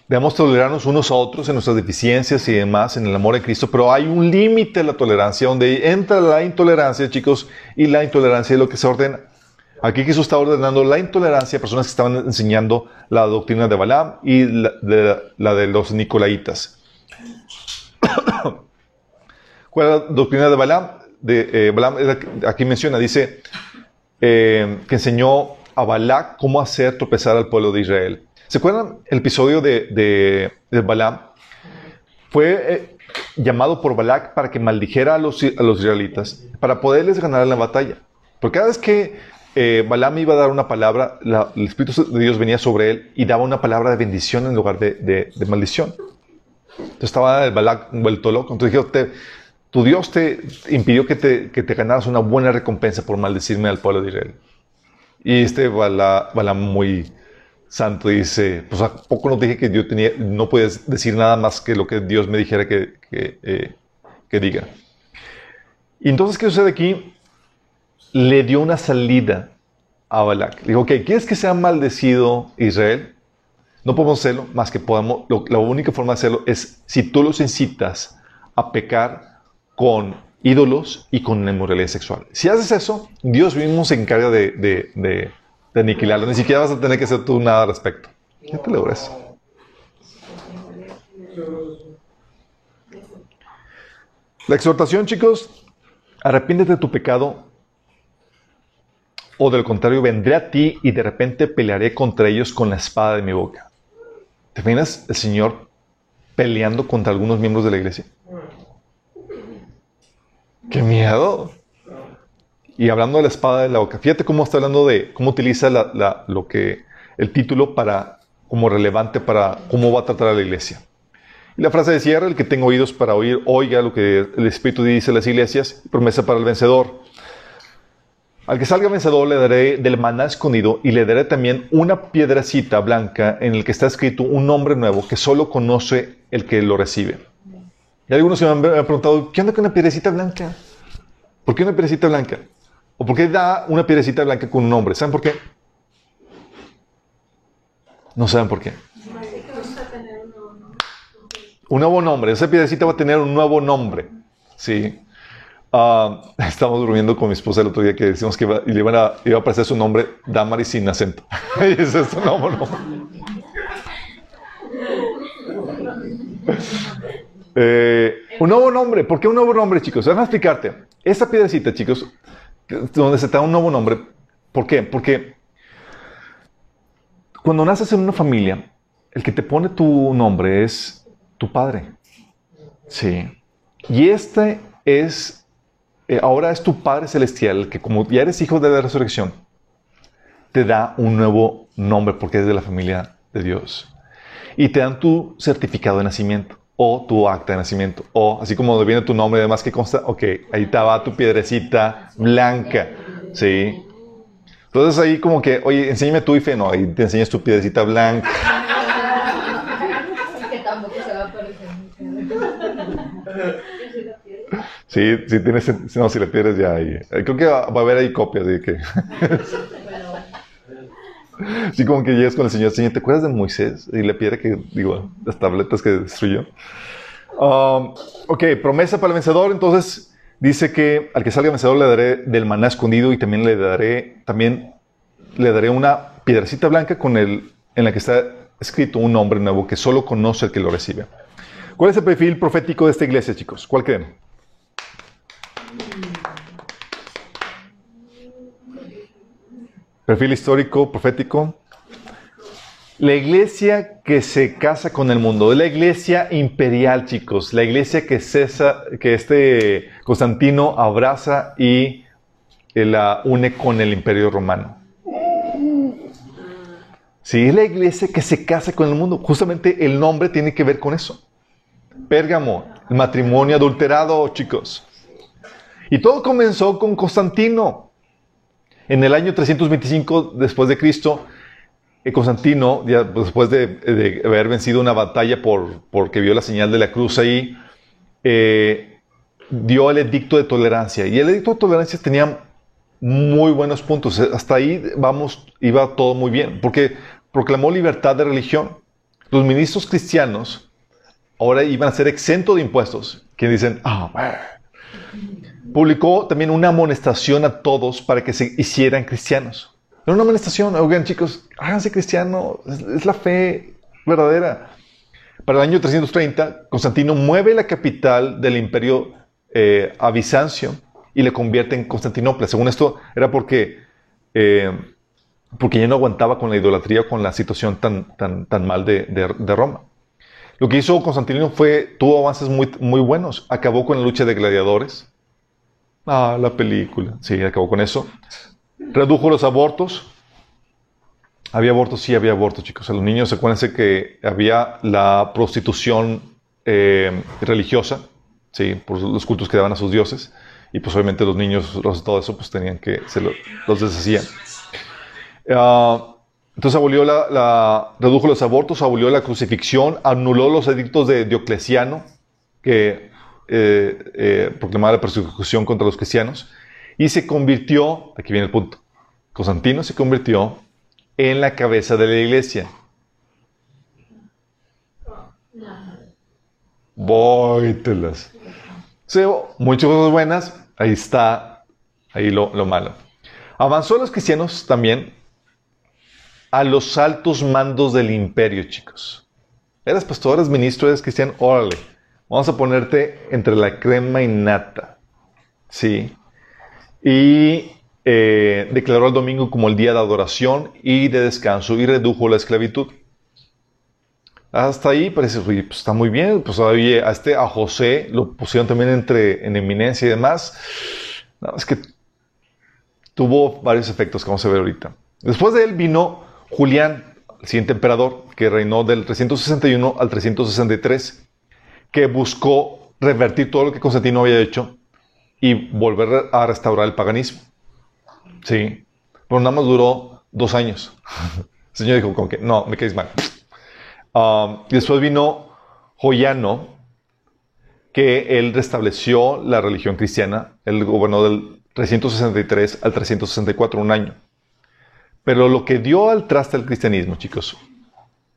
Debemos tolerarnos unos a otros en nuestras deficiencias y demás, en el amor de Cristo, pero hay un límite a la tolerancia, donde entra la intolerancia, chicos, y la intolerancia es lo que se ordena. Aquí Jesús está ordenando la intolerancia a personas que estaban enseñando la doctrina de Balaam y la de, los nicolaitas. ¿Cuál es la doctrina de Balaam? Eh, aquí menciona, dice eh, que enseñó a Balac cómo hacer tropezar al pueblo de Israel. ¿Se acuerdan el episodio de, de, de Balaam? Fue eh, llamado por Balac para que maldijera a los, a los israelitas, para poderles ganar la batalla. Porque cada vez que eh, Balaam iba a dar una palabra, la- el Espíritu de Dios venía sobre él y daba una palabra de bendición en lugar de, de- maldición. Entonces estaba el Balac vuelto loco. Entonces dijo, "Te- tu Dios te impidió que te, que te ganaras una buena recompensa por maldecirme al pueblo de Israel. Y este Bala- Balaam muy santo dice, pues ¿a poco no dije que yo tenía, no puedes decir nada más que lo que Dios me dijera que, que, eh, diga? Y entonces, ¿qué sucede aquí? Le dio una salida a Balac. Le dijo, ok, ¿quieres que sea maldecido Israel? No podemos hacerlo más que podamos, lo- la única forma de hacerlo es si tú los incitas a pecar con ídolos y con inmoralidad sexual. Si haces eso, Dios mismo se encarga de, de- de aniquilarlo. Ni siquiera vas a tener que hacer tú nada al respecto. ¿Qué te logras? La exhortación, chicos, arrepiéntete de tu pecado o del contrario, vendré a ti y de repente pelearé contra ellos con la espada de mi boca. ¿Te imaginas el Señor peleando contra algunos miembros de la iglesia? ¡Qué miedo! Y hablando de la espada de la boca, fíjate cómo está hablando de cómo utiliza lo que, el título para, como relevante para cómo va a tratar a la iglesia. Y la frase de cierre, el que tenga oídos para oír, oiga lo que el Espíritu dice a las iglesias, promesa para el vencedor. Al que salga vencedor le daré del maná escondido y le daré también una piedrecita blanca en el que está escrito un nombre nuevo que solo conoce el que lo recibe. Y algunos se me han preguntado, ¿qué onda con una piedrecita blanca? ¿Por qué una piedrecita blanca? ¿O por qué da una piedrecita blanca con un nombre? ¿Saben por qué? No saben por qué. Un nuevo nombre. Esa piedrecita va a tener un nuevo nombre. Sí. Ah, estamos durmiendo con mi esposa el otro día que decimos que iba, y le iban a, iba a aparecer su nombre Damaris sin acento. ese es su nuevo nombre. Eh, un nuevo nombre. ¿Por qué un nuevo nombre, chicos? Déjame explicarte. Esta piedrecita, chicos, donde se te da un nuevo nombre. ¿Por qué? Porque cuando naces en una familia, el que te pone tu nombre es tu padre. Sí. Y este es, eh, ahora es tu Padre Celestial, que como ya eres hijo de la resurrección, te da un nuevo nombre porque es de la familia de Dios. Y te dan tu certificado de nacimiento o tu acta de nacimiento. O así como viene tu nombre, además que consta, ok, ahí estaba tu piedrecita blanca. Sí. Entonces ahí como que, oye, enséñame tu IFE, no, ahí te enseñas tu piedrecita blanca. parecer mucho. Sí, sí tienes, no, si le pierdes ya ahí. Creo que va, va a haber ahí copias de que... Sí, como que llegas con el Señor, Señor, ¿te acuerdas de Moisés y la piedra que, digo, las tabletas que destruyó? Um, ok, promesa para el vencedor. Entonces dice que al que salga vencedor le daré del maná escondido y también le daré, también le daré una piedrecita blanca con el, en la que está escrito un nombre nuevo que solo conoce el que lo recibe. ¿Cuál es el perfil profético de esta iglesia, chicos? ¿Cuál creen? Perfil histórico, profético. La iglesia que se casa con el mundo, la iglesia imperial, chicos, la iglesia que, cesa, que este Constantino abraza y la une con el imperio romano. Sí, es la iglesia que se casa con el mundo. Justamente el nombre tiene que ver con eso. Pérgamo, el matrimonio adulterado, chicos. Y todo comenzó con Constantino. En el año 325 después de Cristo, eh, Constantino, ya después de, haber vencido una batalla por, porque vio la señal de la cruz ahí, eh, dio el edicto de tolerancia. Y el edicto de tolerancia tenía muy buenos puntos. Hasta ahí vamos, iba todo muy bien, porque proclamó libertad de religión. Los ministros cristianos ahora iban a ser exentos de impuestos. Que dicen, ah, publicó también una amonestación a todos para que se hicieran cristianos. Era una amonestación, oigan chicos, háganse cristianos, es, la fe verdadera. Para el año 330, Constantino mueve la capital del imperio eh, a Bizancio y le convierte en Constantinopla. Según esto, era porque, eh, porque ya no aguantaba con la idolatría, con la situación tan, tan, tan mal de, de, Roma. Lo que hizo Constantino fue, tuvo avances muy, muy buenos. Acabó con la lucha de gladiadores, Ah, la película. Sí, acabó con eso. Redujo los abortos. Había abortos, sí, había abortos, chicos. A los niños, acuérdense que había la prostitución eh, religiosa, sí, por los cultos que daban a sus dioses. Y pues obviamente los niños, todo eso, pues tenían que, se los deshacían. Ah, entonces abolió la, redujo los abortos, abolió la crucifixión, anuló los edictos de Diocleciano, que eh, eh, proclamaba la persecución contra los cristianos y se convirtió, aquí viene el punto, Constantino se convirtió en la cabeza de la iglesia. Vóytelas. muchas cosas buenas, ahí está, ahí lo, lo malo. Avanzó a los cristianos también a los altos mandos del imperio, chicos. Eras pastor, eres ministro, eres cristiano, órale Vamos a ponerte entre la crema y nata. Sí. Y eh, declaró el domingo como el día de adoración y de descanso y redujo la esclavitud. Hasta ahí parece, pues está muy bien. Pues a este, a José, lo pusieron también entre, en eminencia y demás. No, es que tuvo varios efectos que vamos a ver ahorita. Después de él vino Julián, el siguiente emperador, que reinó del 361 al 363 que buscó revertir todo lo que Constantino había hecho y volver a restaurar el paganismo. Sí, pero nada más duró dos años. El Señor dijo como que, no, me quedéis mal. Um, después vino Joyano, que él restableció la religión cristiana. Él gobernó del 363 al 364, un año. Pero lo que dio al traste al cristianismo, chicos,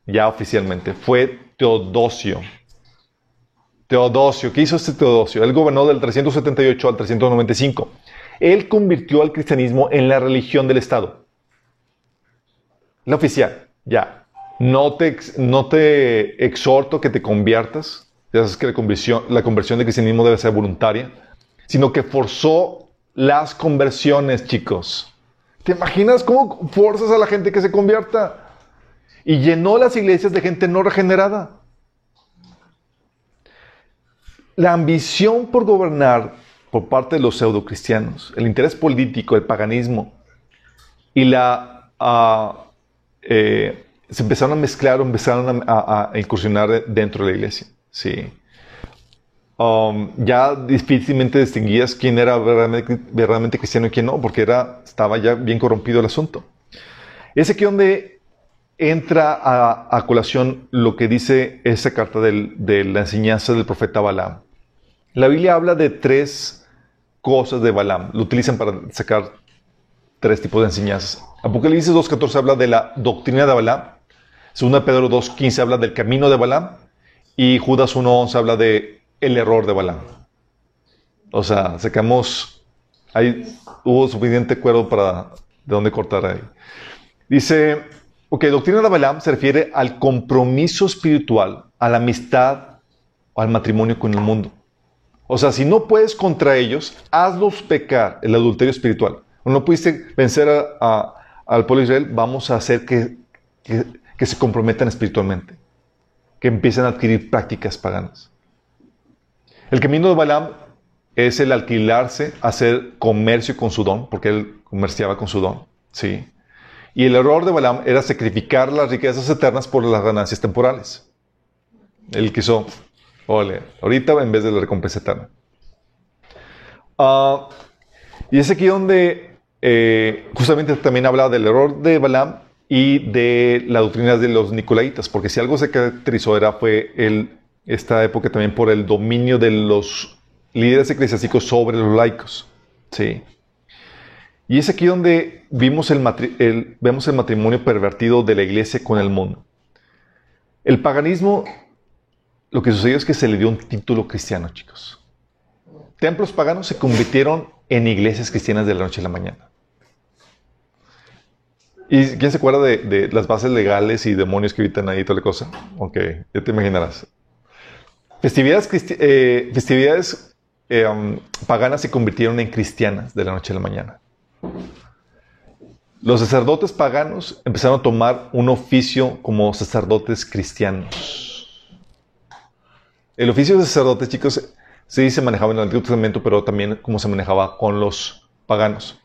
ya oficialmente, fue Teodosio, Teodosio, ¿qué hizo este Teodosio? Él gobernó del 378 al 395. Él convirtió al cristianismo en la religión del Estado. La oficial, ya. no te, no te exhorto que te conviertas, ya sabes que la conversión, la conversión de cristianismo debe ser voluntaria, sino que forzó las conversiones, chicos. ¿Te imaginas cómo forzas a la gente que se convierta? Y llenó las iglesias de gente no regenerada. La ambición por gobernar por parte de los pseudo-cristianos, el interés político, el paganismo y la... ah, eh, se empezaron a mezclar, empezaron a, incursionar dentro de la iglesia. Sí. Um, ya difícilmente distinguías quién era verdaderamente, cristiano y quién no, porque era, estaba ya bien corrompido el asunto. Es aquí donde entra a, colación lo que dice esa carta de la enseñanza del profeta Balaam. La Biblia habla de tres cosas de Balaam. Lo utilizan para sacar tres tipos de enseñanzas. Apocalipsis 2.14 habla de la doctrina de Balaam. Segunda Pedro 2.15 habla del camino de Balaam. Y Judas 1.11 habla de el error de Balaam. O sea, sacamos... Ahí hubo suficiente cuero para de dónde cortar ahí. Dice, ok, doctrina de Balaam se refiere al compromiso espiritual, a la amistad o al matrimonio con el mundo. O sea, si no puedes contra ellos, hazlos pecar, el adulterio espiritual. O no pudiste vencer a- al pueblo de Israel, vamos a hacer que, que- que se comprometan espiritualmente, que empiecen a adquirir prácticas paganas. El camino de Balaam es el alquilarse, hacer comercio con su don, porque él comerciaba con su don, ¿sí? Y el error de Balaam era sacrificar las riquezas eternas por las ganancias temporales. Él quiso, ole, ahorita en vez de la recompensa eterna. Ah, y es aquí donde eh, justamente también habla del error de Balaam y de la doctrina de los Nicolaitas, porque si algo se caracterizó era fue esta época también por el dominio de los líderes eclesiásticos sobre los laicos. Sí. Y es aquí donde vimos vemos el matrimonio pervertido de la iglesia con el mundo. El paganismo, lo que sucedió es que se le dio un título cristiano, chicos. Templos paganos se convirtieron en iglesias cristianas de la noche a la mañana. ¿Y quién se acuerda de, las bases legales y demonios que habitan ahí y toda la cosa? Ok, ya te imaginarás. Festividades, eh, eh, um, paganas se convirtieron en cristianas de la noche a la mañana. Los sacerdotes paganos empezaron a tomar un oficio como sacerdotes cristianos. El oficio de sacerdote, chicos, sí se manejaba en el Antiguo Testamento, pero también como se manejaba con los paganos.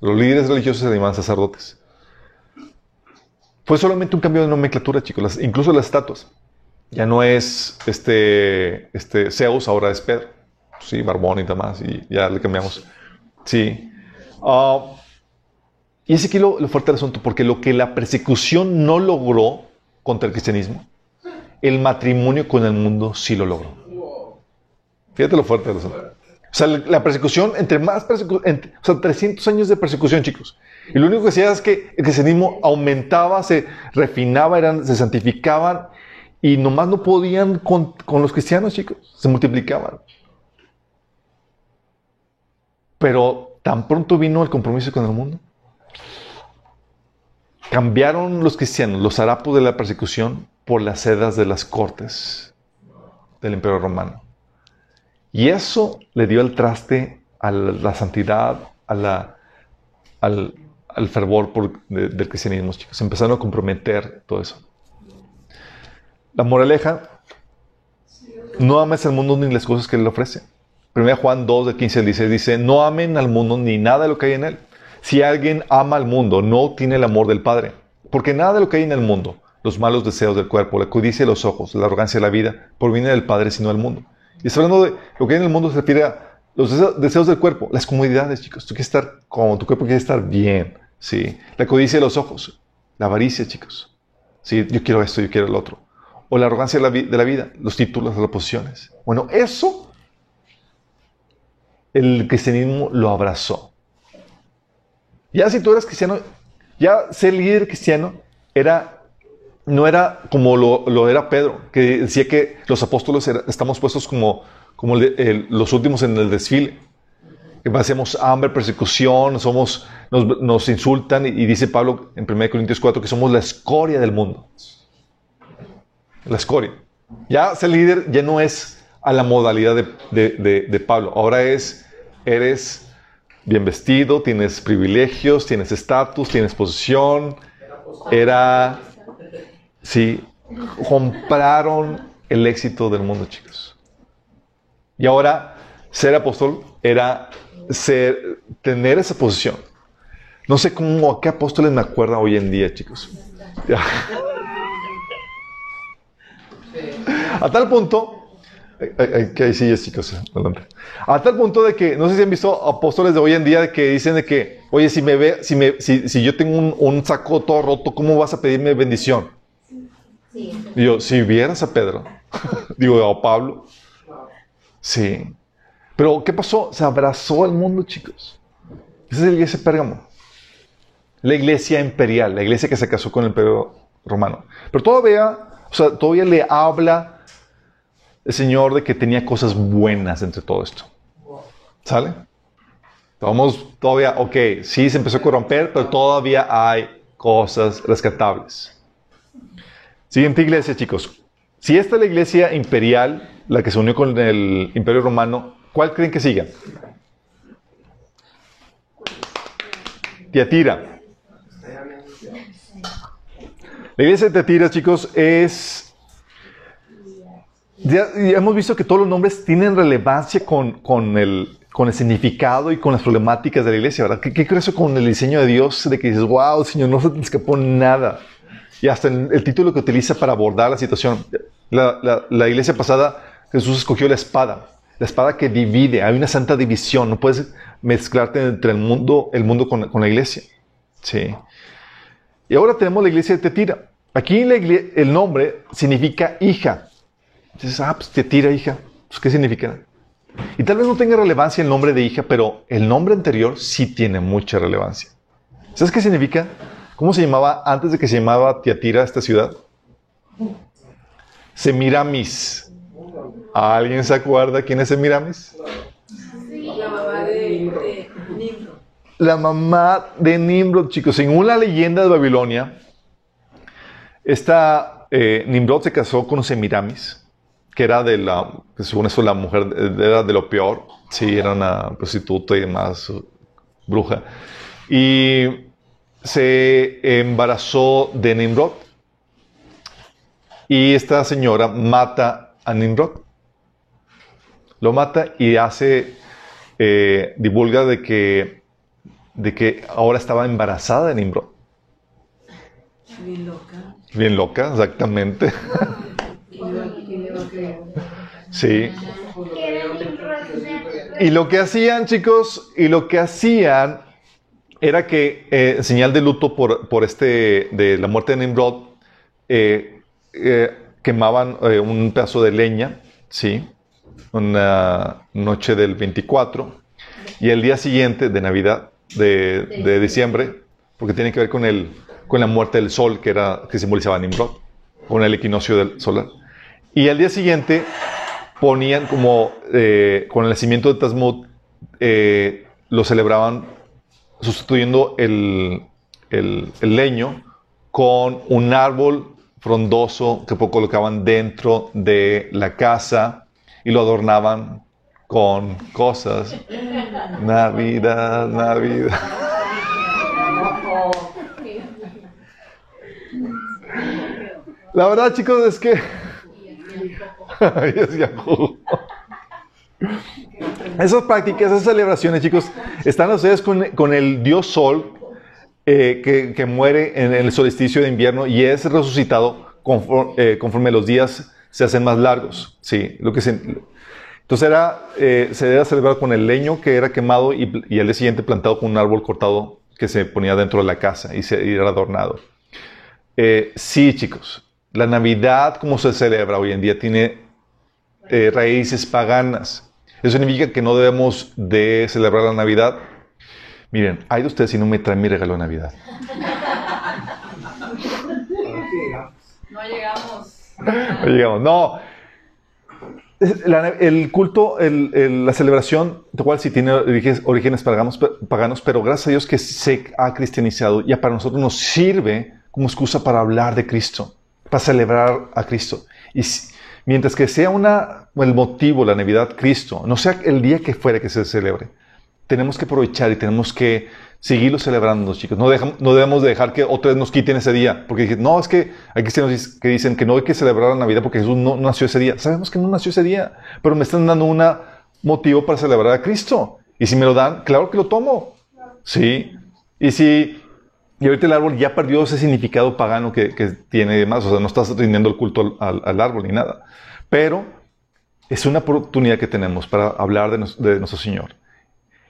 Los líderes religiosos se llamaban sacerdotes. Fue solamente un cambio de nomenclatura, chicos. Las- incluso las estatuas. Ya no es este, este Zeus, ahora es Pedro. Sí, Barbón y demás. Y ya le cambiamos. Sí. Ah, y es aquí lo, lo fuerte del asunto, porque lo que la persecución no logró contra el cristianismo, el matrimonio con el mundo sí lo logró. Fíjate lo fuerte asunto. O sea, la persecución, entre más persecución, o sea, 300 años de persecución, chicos. Y lo único que hacía es que el cristianismo aumentaba, se refinaba, se santificaban y nomás no podían con, con los cristianos, chicos. Se multiplicaban. Pero tan pronto vino el compromiso con el mundo. Cambiaron los cristianos los harapos de la persecución por las sedas de las cortes del Imperio Romano. Y eso le dio el traste a la, santidad, a la, al, fervor del cristianismo, chicos. Empezaron a comprometer todo eso. La moraleja, no ames al mundo ni las cosas que él ofrece. 1 Juan 2, de 15 al 16 dice, no amen al mundo ni nada de lo que hay en él. Si alguien ama al mundo, no tiene el amor del Padre. Porque nada de lo que hay en el mundo, los malos deseos del cuerpo, la codicia de los ojos, la arrogancia de la vida, proviene del Padre, sino del mundo. Y está hablando de lo que en el mundo se refiere a los deseo- deseos del cuerpo, las comodidades, chicos. Tú quieres estar como tu cuerpo quiere estar bien. Sí. La codicia de los ojos, la avaricia, chicos. Sí, yo quiero esto, yo quiero el otro. O la arrogancia de la, de la vida, los títulos, las posiciones. Bueno, eso el cristianismo lo abrazó. Ya si tú eras cristiano, ya ser líder cristiano era, no era como lo, lo era Pedro, que decía que los apóstoles estamos puestos como, como los últimos en el desfile. hacemos hambre, persecución, somos, nos, nos insultan y, y dice Pablo en 1 Corintios 4 que somos la escoria del mundo. La escoria. Ya ser líder ya no es a la modalidad de, de- de- de Pablo. Ahora es, eres bien vestido, tienes privilegios, tienes estatus, tienes posición. Era, sí, compraron el éxito del mundo, chicos. Y ahora, ser apóstol era ser, tener esa posición. No sé cómo, a qué apóstoles me acuerdan hoy en día, chicos. A tal punto, que chicos, eh, adelante. A tal punto de que, no sé si han visto apóstoles de hoy en día que dicen de que, oye, si me ve, si, me, si, yo tengo un saco todo roto, ¿cómo vas a pedirme bendición? Sí, yo, si vieras a Pedro, digo, a Pablo, sí. Pero, ¿qué pasó? Se abrazó al mundo, chicos. Esa es la iglesia de Pérgamo. La iglesia imperial, la iglesia que se casó con el imperio romano. Pero todavía, o sea, todavía le habla el Señor de que tenía cosas buenas entre todo esto. ¿Sale? Vamos todavía, ok, sí se empezó a corromper, pero todavía hay cosas rescatables. Siguiente iglesia, chicos. Si esta es la iglesia imperial, la que se unió con el imperio romano, ¿cuál creen que siga? Tiatira. La iglesia de Tiatira, chicos, es... Ya, hemos visto que todos los nombres tienen relevancia con, con el, con el significado y con las problemáticas de la iglesia, ¿verdad? ¿Qué, qué crees con el diseño de Dios? De que dices, wow, Señor, no se te escapó nada. Y hasta el, el título que utiliza para abordar la situación. La, iglesia pasada, Jesús escogió la espada. La espada que divide. Hay una santa división. No puedes mezclarte entre el mundo, el mundo con, la iglesia. Sí. Y ahora tenemos la iglesia de Tetira. Aquí la igle- el nombre significa hija. Dices, ah, pues Tetira, hija. Pues, ¿qué significa? Y tal vez no tenga relevancia el nombre de hija, pero el nombre anterior sí tiene mucha relevancia. ¿Sabes qué significa? ¿Cómo se llamaba antes de que se llamaba Tiatira esta ciudad? Semiramis. ¿Alguien se acuerda quién es Semiramis? La mamá de, Nimrod. La mamá de Nimrod, chicos. Según la leyenda de Babilonia, esta eh, Nimrod se casó con Semiramis, que era de la, que según eso la mujer eh, era de lo peor. Sí, era una prostituta y demás, bruja. Y se embarazó de Nimrod. Y esta señora mata a Nimrod. Lo mata y hace, eh, divulga de que, de que ahora estaba embarazada de Nimrod. Bien loca. Bien loca, exactamente. Sí. Y lo que hacían, chicos, y lo que hacían era que, eh, señal de luto por, por este, de la muerte de Nimrod, eh, eh, quemaban eh, un pedazo de leña, ¿sí? Una noche del 24, y el día siguiente de Navidad, de, de diciembre, porque tiene que ver con, el, con la muerte del sol, que, era, que simbolizaba Nimrod, con el equinoccio del solar. Y al día siguiente ponían como, eh, con el nacimiento de Tasmud, eh, lo celebraban sustituyendo el, el- el leño con un árbol frondoso que colocaban dentro de la casa y lo adornaban con cosas. Navidad, Navidad. La verdad, chicos, es que... Esas prácticas, esas celebraciones, chicos, están ustedes con, con el dios Sol eh, que, que muere en el solsticio de invierno y es resucitado conforme, eh, conforme los días se hacen más largos. Sí, lo que se, entonces era, eh, se debe celebrar con el leño que era quemado y, y al día siguiente plantado con un árbol cortado que se ponía dentro de la casa y, se, y era adornado. Sí, chicos, la Navidad como se celebra hoy en día tiene eh, raíces paganas. Eso significa que no debemos de celebrar la Navidad. Miren, hay de ustedes si no me traen mi regalo de Navidad. No llegamos. No llegamos. No. el culto, la celebración, cual sí tiene orígenes paganos, paganos, pero gracias a Dios que se ha cristianizado, ya para nosotros nos sirve como excusa para hablar de Cristo, para celebrar a Cristo. Y mientras que sea el motivo, la Navidad, Cristo, no sea el día que fuera que se celebre, tenemos que aprovechar y tenemos que seguirlo celebrando, chicos. No, no debemos dejar que vez nos quiten ese día. Porque no, es que hay cristianos que dicen que no hay que celebrar la Navidad porque Jesús no, nació ese día. Sabemos que no nació ese día, pero me están dando un motivo para celebrar a Cristo. Y si me lo dan, claro que lo tomo. Sí. Y si y ahorita el árbol ya perdió ese significado pagano que, tiene y demás. O sea, no estás rindiendo el culto al, árbol ni nada. Pero es una oportunidad que tenemos para hablar de, nuestro Señor.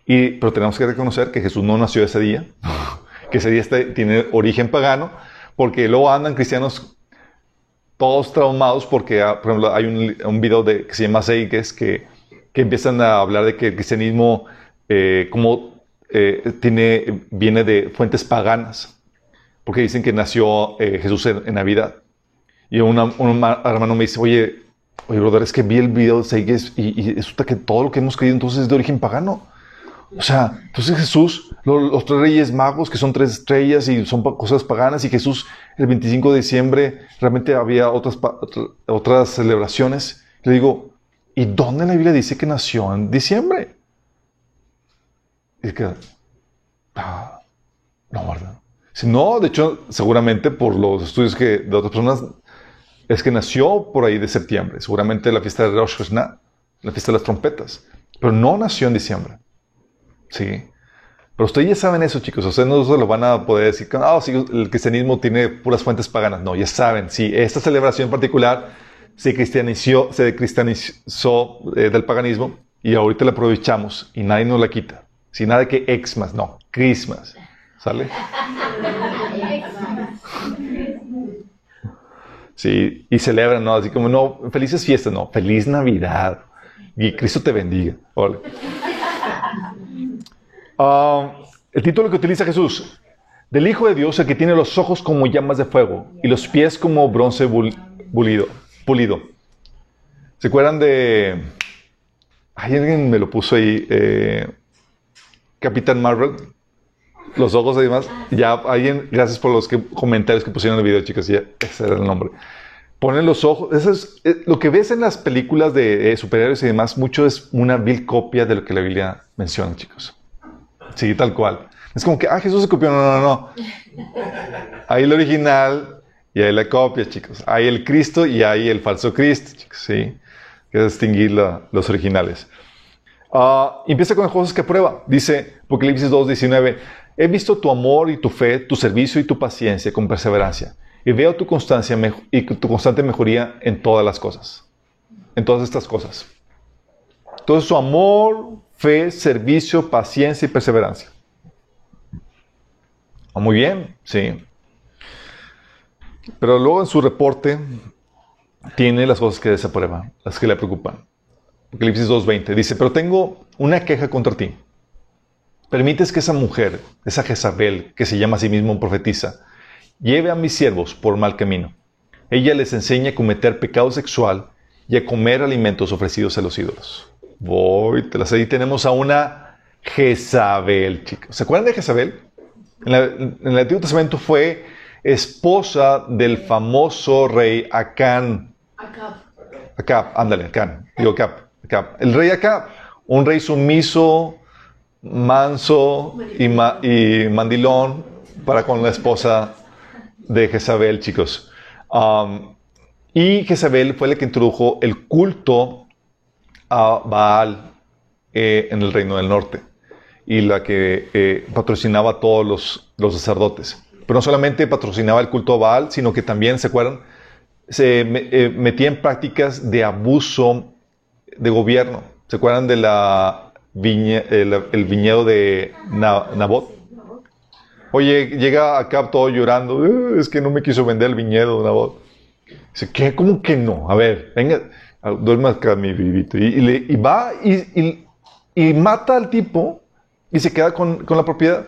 Y, pero tenemos que reconocer que Jesús no nació ese día, que ese día tiene origen pagano, porque luego andan cristianos todos traumados porque, ah, por ejemplo, hay un, video de, que se llama Seiges que, que empiezan a hablar de que el cristianismo eh, como eh, tiene, viene de fuentes paganas, porque dicen que nació eh, Jesús en, Navidad. Y un hermano me dice, oye, oye, brother, es que vi el video de Seiges y, y resulta que todo lo que hemos creído entonces es de origen pagano. O sea, entonces Jesús, los, tres reyes magos, que son tres estrellas y son cosas paganas, y Jesús el 25 de diciembre realmente había otras, otras celebraciones. Le digo, ¿y dónde la Biblia dice que nació en diciembre? Y que, ah, no, ¿verdad? Si no, de hecho, seguramente por los estudios que, de otras personas, es que nació por ahí de septiembre. Seguramente la fiesta de Rosh Hashanah, la fiesta de las trompetas. Pero no nació en diciembre. Sí. Pero ustedes ya saben eso, chicos. Ustedes no se lo van a poder decir, ah, sí, el cristianismo tiene puras fuentes paganas. No, ya saben, sí, esta celebración particular se cristianizó, se cristianizó eh, del paganismo y ahorita la aprovechamos y nadie nos la quita. Sin nada que Xmas, no, Christmas. ¿Sale? Sí, y celebran, ¿no? Así como, no, felices fiestas, no, feliz Navidad. Y Cristo te bendiga. Hola. Ah, el título que utiliza Jesús, del Hijo de Dios, el que tiene los ojos como llamas de fuego y los pies como bronce pulido. ¿Se acuerdan de... Ay, alguien me lo puso ahí. Eh, Capitán Marvel. Los ojos y demás. Ya, alguien, gracias por los comentarios que pusieron en el video, chicos. Ya, ese era el nombre. Ponen los ojos. Eso es, eh, lo que ves en las películas de eh, superhéroes y demás, mucho es una vil copia de lo que la Biblia menciona, chicos. Sí, tal cual. Es como que, ah, Jesús se copió. No, no, no. Hay el original y hay la copia, chicos. Hay el Cristo y hay el falso Cristo, chicos. Sí. Que distinguir los originales. Uh, empieza con las cosas que prueba. Dice Apocalipsis 2.19, he visto tu amor y tu fe, tu servicio y tu paciencia con perseverancia. Y veo tu constancia y tu constante mejoría en todas las cosas. En todas estas cosas. Entonces su amor, fe, servicio, paciencia y perseverancia. Ah, muy bien, sí. Pero luego en su reporte tiene las cosas que desaprueba, las que le preocupan. Apocalipsis 2.20 dice, pero tengo una queja contra ti. Permites que esa mujer, esa Jezabel, que se llama a sí misma profetiza, lleve a mis siervos por mal camino. Ella les enseña a cometer pecado sexual y a comer alimentos ofrecidos a los ídolos. Voy, te las ahí tenemos a una Jezabel, chicos. ¿Se acuerdan de Jezabel? En, el Antiguo Testamento fue esposa del famoso rey Acán. Acab. Acab, ándale, Acán. Digo Acab, El rey Acab, un rey sumiso, manso y, mandilón para con la esposa de Jezabel, chicos. Y Jezabel fue la que introdujo el culto a Baal eh, en el reino del norte y la que eh, patrocinaba a todos los, los, sacerdotes. Pero no solamente patrocinaba el culto a Baal, sino que también, ¿se acuerdan? Se eh, metía en prácticas de abuso de gobierno. ¿Se acuerdan de la el, viñedo de Nabot? Oye, llega acá todo llorando, es que no me quiso vender el viñedo, Nabot. Dice, ¿qué? ¿Cómo que no? A ver, venga, Ah, duerme acá mi vivito. Y, va y, mata al tipo y se queda con, la propiedad.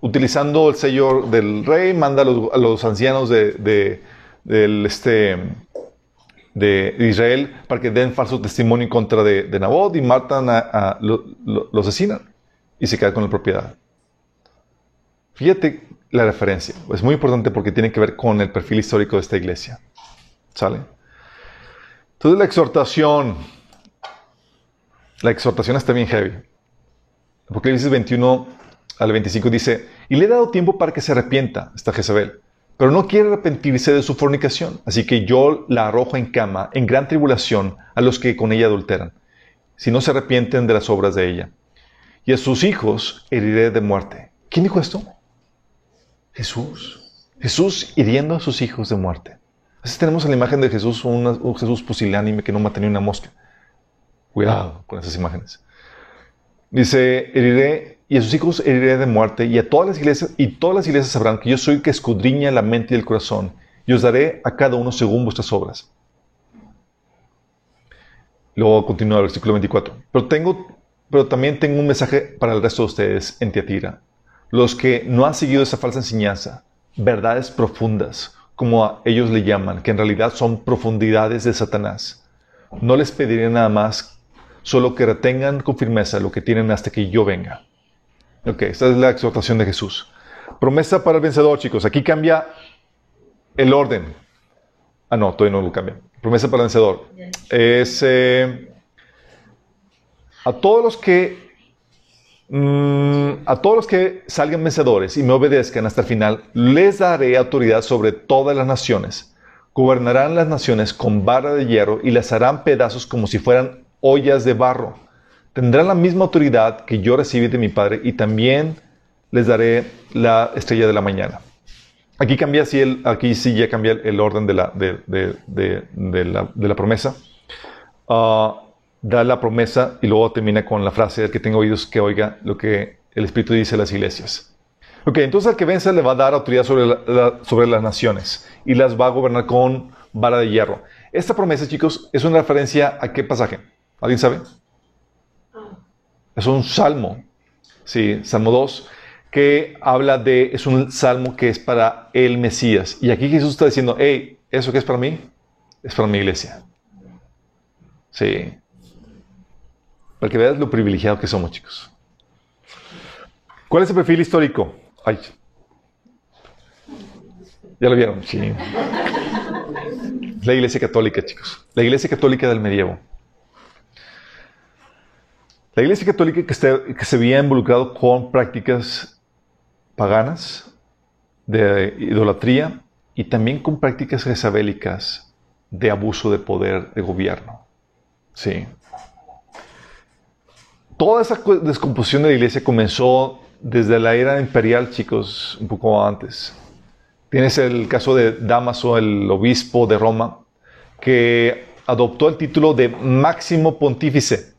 Utilizando el sello del rey, manda a los, ancianos de, del, este, de Israel para que den falso testimonio en contra de, de Nabot y matan a, lo, lo, y se queda con la propiedad. Fíjate la referencia, es muy importante porque tiene que ver con el perfil histórico de esta iglesia. ¿Sale? Entonces la exhortación, la exhortación está bien heavy. Apocalipsis 21 al 25 dice, y le he dado tiempo para que se arrepienta, está Jezabel pero no quiere arrepentirse de su fornicación. Así que yo la arrojo en cama, en gran tribulación, a los que con ella adulteran, si no se arrepienten de las obras de ella. Y a sus hijos heriré de muerte. ¿Quién dijo esto? Jesús. Jesús hiriendo a sus hijos de muerte. Así tenemos la imagen de Jesús, un Jesús pusilánime que no mata ni una mosca. Cuidado con esas imágenes. Dice, heriré y a sus hijos heriré de muerte, y a todas las iglesias, y todas las iglesias sabrán que yo soy que escudriña la mente y el corazón, y os daré a cada uno según vuestras obras. Luego continúa el versículo 24. Pero, tengo, pero también tengo un mensaje para el resto de ustedes en Tiatira. Los que no han seguido esa falsa enseñanza, verdades profundas, como a ellos le llaman, que en realidad son profundidades de Satanás. No les pediré nada más, solo que retengan con firmeza lo que tienen hasta que yo venga. Ok, esta es la exhortación de Jesús. Promesa para el vencedor, chicos. Aquí cambia el orden. Ah, no, todavía no lo cambia. Promesa para el vencedor. Es eh, a todos los que mm, a todos los que salgan vencedores y me obedezcan hasta el final, les daré autoridad sobre todas las naciones. Gobernarán las naciones con vara de hierro y las harán pedazos como si fueran ollas de barro tendrán la misma autoridad que yo recibí de mi Padre y también les daré la estrella de la mañana. Aquí cambia así el, aquí sí ya cambia el, orden de la, de, la, promesa. Ah, da la promesa y luego termina con la frase, el que tenga oídos que oiga lo que el Espíritu dice a las iglesias. Ok, entonces al que vence le va a dar autoridad sobre, sobre las naciones y las va a gobernar con vara de hierro. Esta promesa, chicos, es una referencia a qué pasaje. ¿Alguien sabe? Es un salmo, sí, Salmo 2, que habla de, es un salmo que es para el Mesías. Y aquí Jesús está diciendo, hey, ¿eso que es para mí? Es para mi iglesia. Sí. Para que veas lo privilegiado que somos, chicos. ¿Cuál es el perfil histórico? Ay. ¿Ya lo vieron? Sí. La iglesia católica, chicos. La iglesia católica del medievo. La Iglesia Católica que, se había involucrado con prácticas paganas de idolatría y también con prácticas jezabélicas de abuso de poder de gobierno. Sí. Toda esa descomposición de la iglesia comenzó desde la era imperial, chicos, un poco antes. Tienes el caso de Damaso, el obispo de Roma, que adoptó el título de máximo pontífice.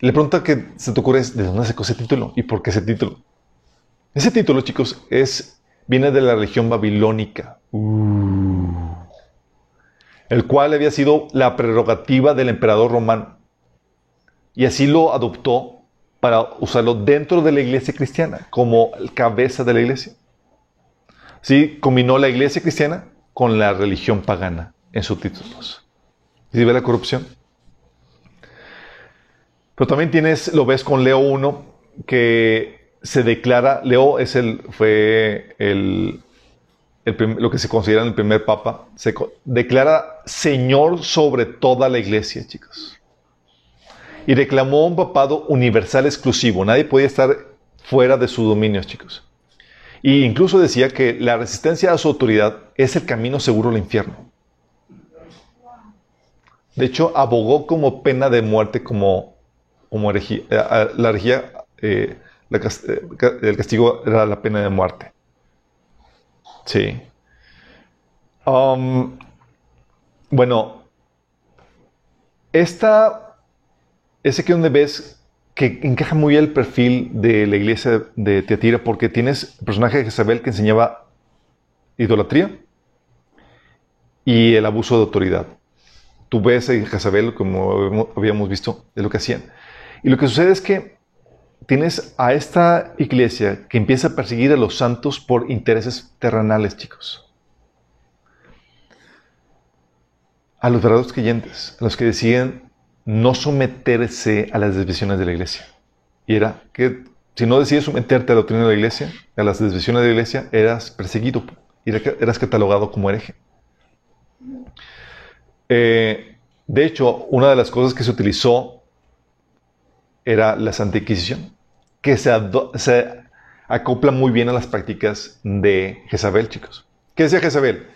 La pregunta que se te ocurre es, ¿de dónde sacó ese título? ¿Y por qué ese título? Ese título, chicos, es, viene de la religión babilónica, uh. el cual había sido la prerrogativa del emperador romano. Y así lo adoptó para usarlo dentro de la iglesia cristiana, como cabeza de la iglesia. Sí, combinó la iglesia cristiana con la religión pagana en sus títulos. ¿Sí ve la corrupción? Pero también tienes, lo ves con Leo I, que se declara, Leo es el, fue el, lo que se considera el primer papa, se declara Señor sobre toda la iglesia, chicos. Y reclamó un papado universal exclusivo. Nadie podía estar fuera de su dominio, chicos. Y incluso decía que la resistencia a su autoridad es el camino seguro al infierno. De hecho, abogó como pena de muerte como como. Eh, la herejía, eh, eh, el castigo era la pena de muerte. Sí. Um, bueno, esta ese que donde ves que encaja muy bien el perfil de la iglesia de Teatira porque tienes el personaje de Jezabel que enseñaba idolatría y el abuso de autoridad. Tú ves a Jezabel, como habíamos visto, es lo que hacían. Y lo que sucede es que tienes a esta iglesia que empieza a perseguir a los santos por intereses terrenales, chicos. a los verdaderos creyentes, a los que deciden no someterse a las desviaciones de la iglesia. Y era que si no decides someterte a la doctrina de la iglesia, a las desviaciones de la iglesia, eras perseguido y eras catalogado como hereje. Eh, de hecho, una de las cosas que se utilizó era la Santa Inquisición, que se, acopla muy bien a las prácticas de Jezabel, chicos. ¿Qué decía Jezabel?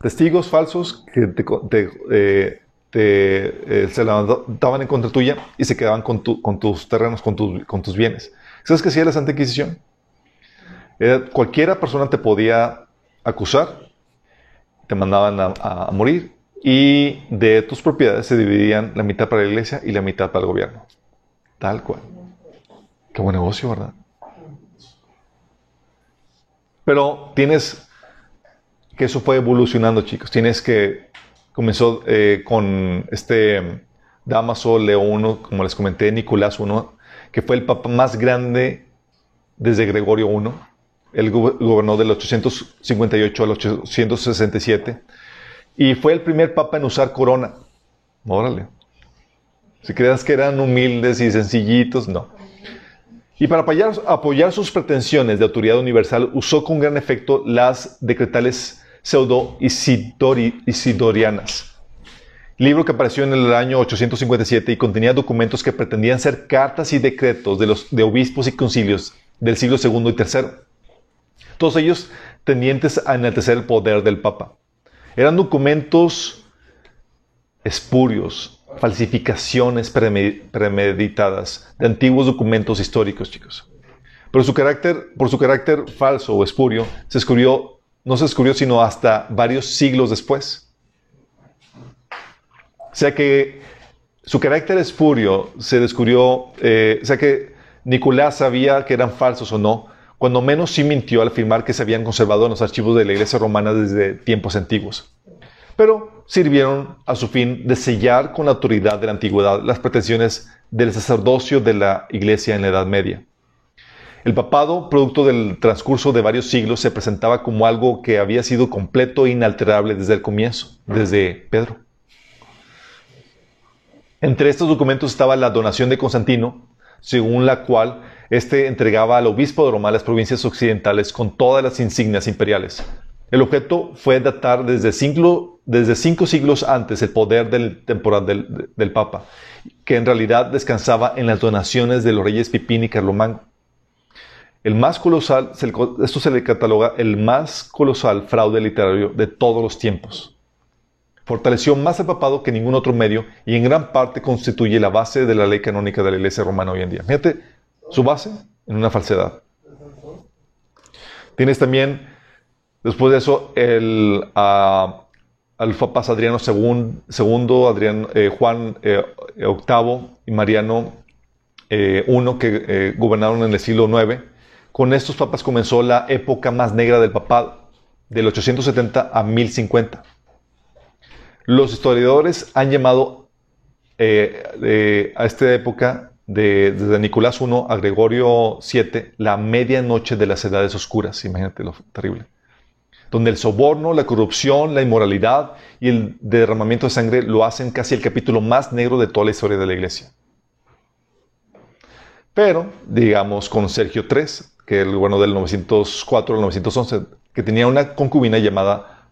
Testigos falsos que te, eh, eh, se levantaban en contra tuya y se quedaban con, tus terrenos, con, con, tus bienes. ¿Sabes qué hacía la Santa Inquisición? cualquiera persona te podía acusar, te mandaban a, morir y de tus propiedades se dividían la mitad para la iglesia y la mitad para el gobierno. Tal cual. Qué buen negocio, ¿verdad? Pero tienes que eso fue evolucionando, chicos. Tienes que comenzó eh, con este Damaso León como les comenté, Nicolás I, que fue el papa más grande desde Gregorio I. Él gobernó del 858 al 867 y fue el primer papa en usar corona. Órale. Si creas que eran humildes y sencillitos, no. Y para apoyar, sus pretensiones de autoridad universal, usó con gran efecto las decretales pseudo-isidorianas. Libro que apareció en el año 857 y contenía documentos que pretendían ser cartas y decretos de, los, de obispos y concilios del siglo II y III. Todos ellos tendientes a enaltecer el poder del Papa. Eran documentos espurios, falsificaciones premeditadas de antiguos documentos históricos, chicos. Pero su carácter, por su carácter falso o espurio, se descubrió, no se descubrió sino hasta varios siglos después. O sea que su carácter espurio se descubrió, eh, o sea que Nicolás sabía que eran falsos o no, cuando menos sí mintió al afirmar que se habían conservado en los archivos de la iglesia romana desde tiempos antiguos. Pero sirvieron a su fin de sellar con la autoridad de la antigüedad las pretensiones del sacerdocio de la iglesia en la Edad Media. El papado, producto del transcurso de varios siglos, se presentaba como algo que había sido completo e inalterable desde el comienzo, desde Pedro. Entre estos documentos estaba la donación de Constantino, según la cual éste entregaba al obispo de Roma las provincias occidentales con todas las insignias imperiales. El objeto fue datar desde, desde cinco siglos antes el poder del temporal del, Papa, que en realidad descansaba en las donaciones de los reyes Pipín y Carlomán. El más colosal, esto se le cataloga el más colosal fraude literario de todos los tiempos. Fortaleció más el papado que ningún otro medio y en gran parte constituye la base de la ley canónica de la Iglesia romana hoy en día. Fíjate, su base en una falsedad. Tienes también, después de eso, el uh, Adriano II, Adrián, eh, Juan eh, VIII y Mariano I, que gobernaron en el siglo IX. Con estos papas comenzó la época más negra del papado, del 870 a 1050. Los historiadores han llamado a esta época desde Nicolás I a Gregorio VII, la medianoche de las edades oscuras, imagínate lo terrible, donde el soborno, la corrupción, la inmoralidad y el derramamiento de sangre lo hacen casi el capítulo más negro de toda la historia de la iglesia. Pero, digamos, con Sergio III, que el bueno del 904 al 911, que tenía una concubina llamada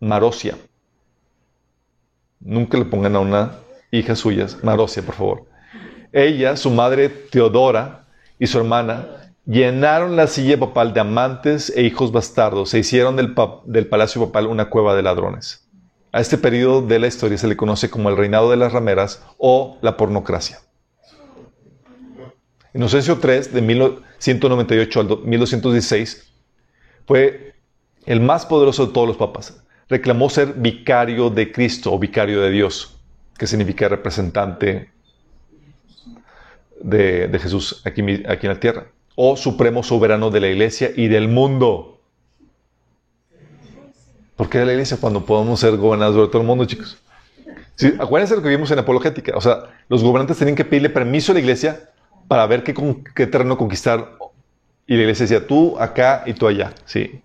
Marosia. Nunca le pongan a una hija suya, Marosia, por favor ella, su madre Teodora y su hermana llenaron la silla papal de amantes e hijos bastardos. Se hicieron del, palacio papal una cueva de ladrones. A este periodo de la historia se le conoce como el reinado de las rameras o la pornocracia. Inocencio III, de 1198 al 1216, fue el más poderoso de todos los papas. Reclamó ser vicario de Cristo o vicario de Dios, que significa representante de, Jesús aquí en la tierra, o supremo soberano de la iglesia y del mundo. ¿Por qué de la iglesia cuando podemos ser gobernadores de todo el mundo, chicos? acuérdense lo que vimos en Apologética. O sea, los gobernantes tenían que pedirle permiso a la iglesia para ver qué, qué terreno conquistar. Y la iglesia decía, tú acá y tú allá. Sí.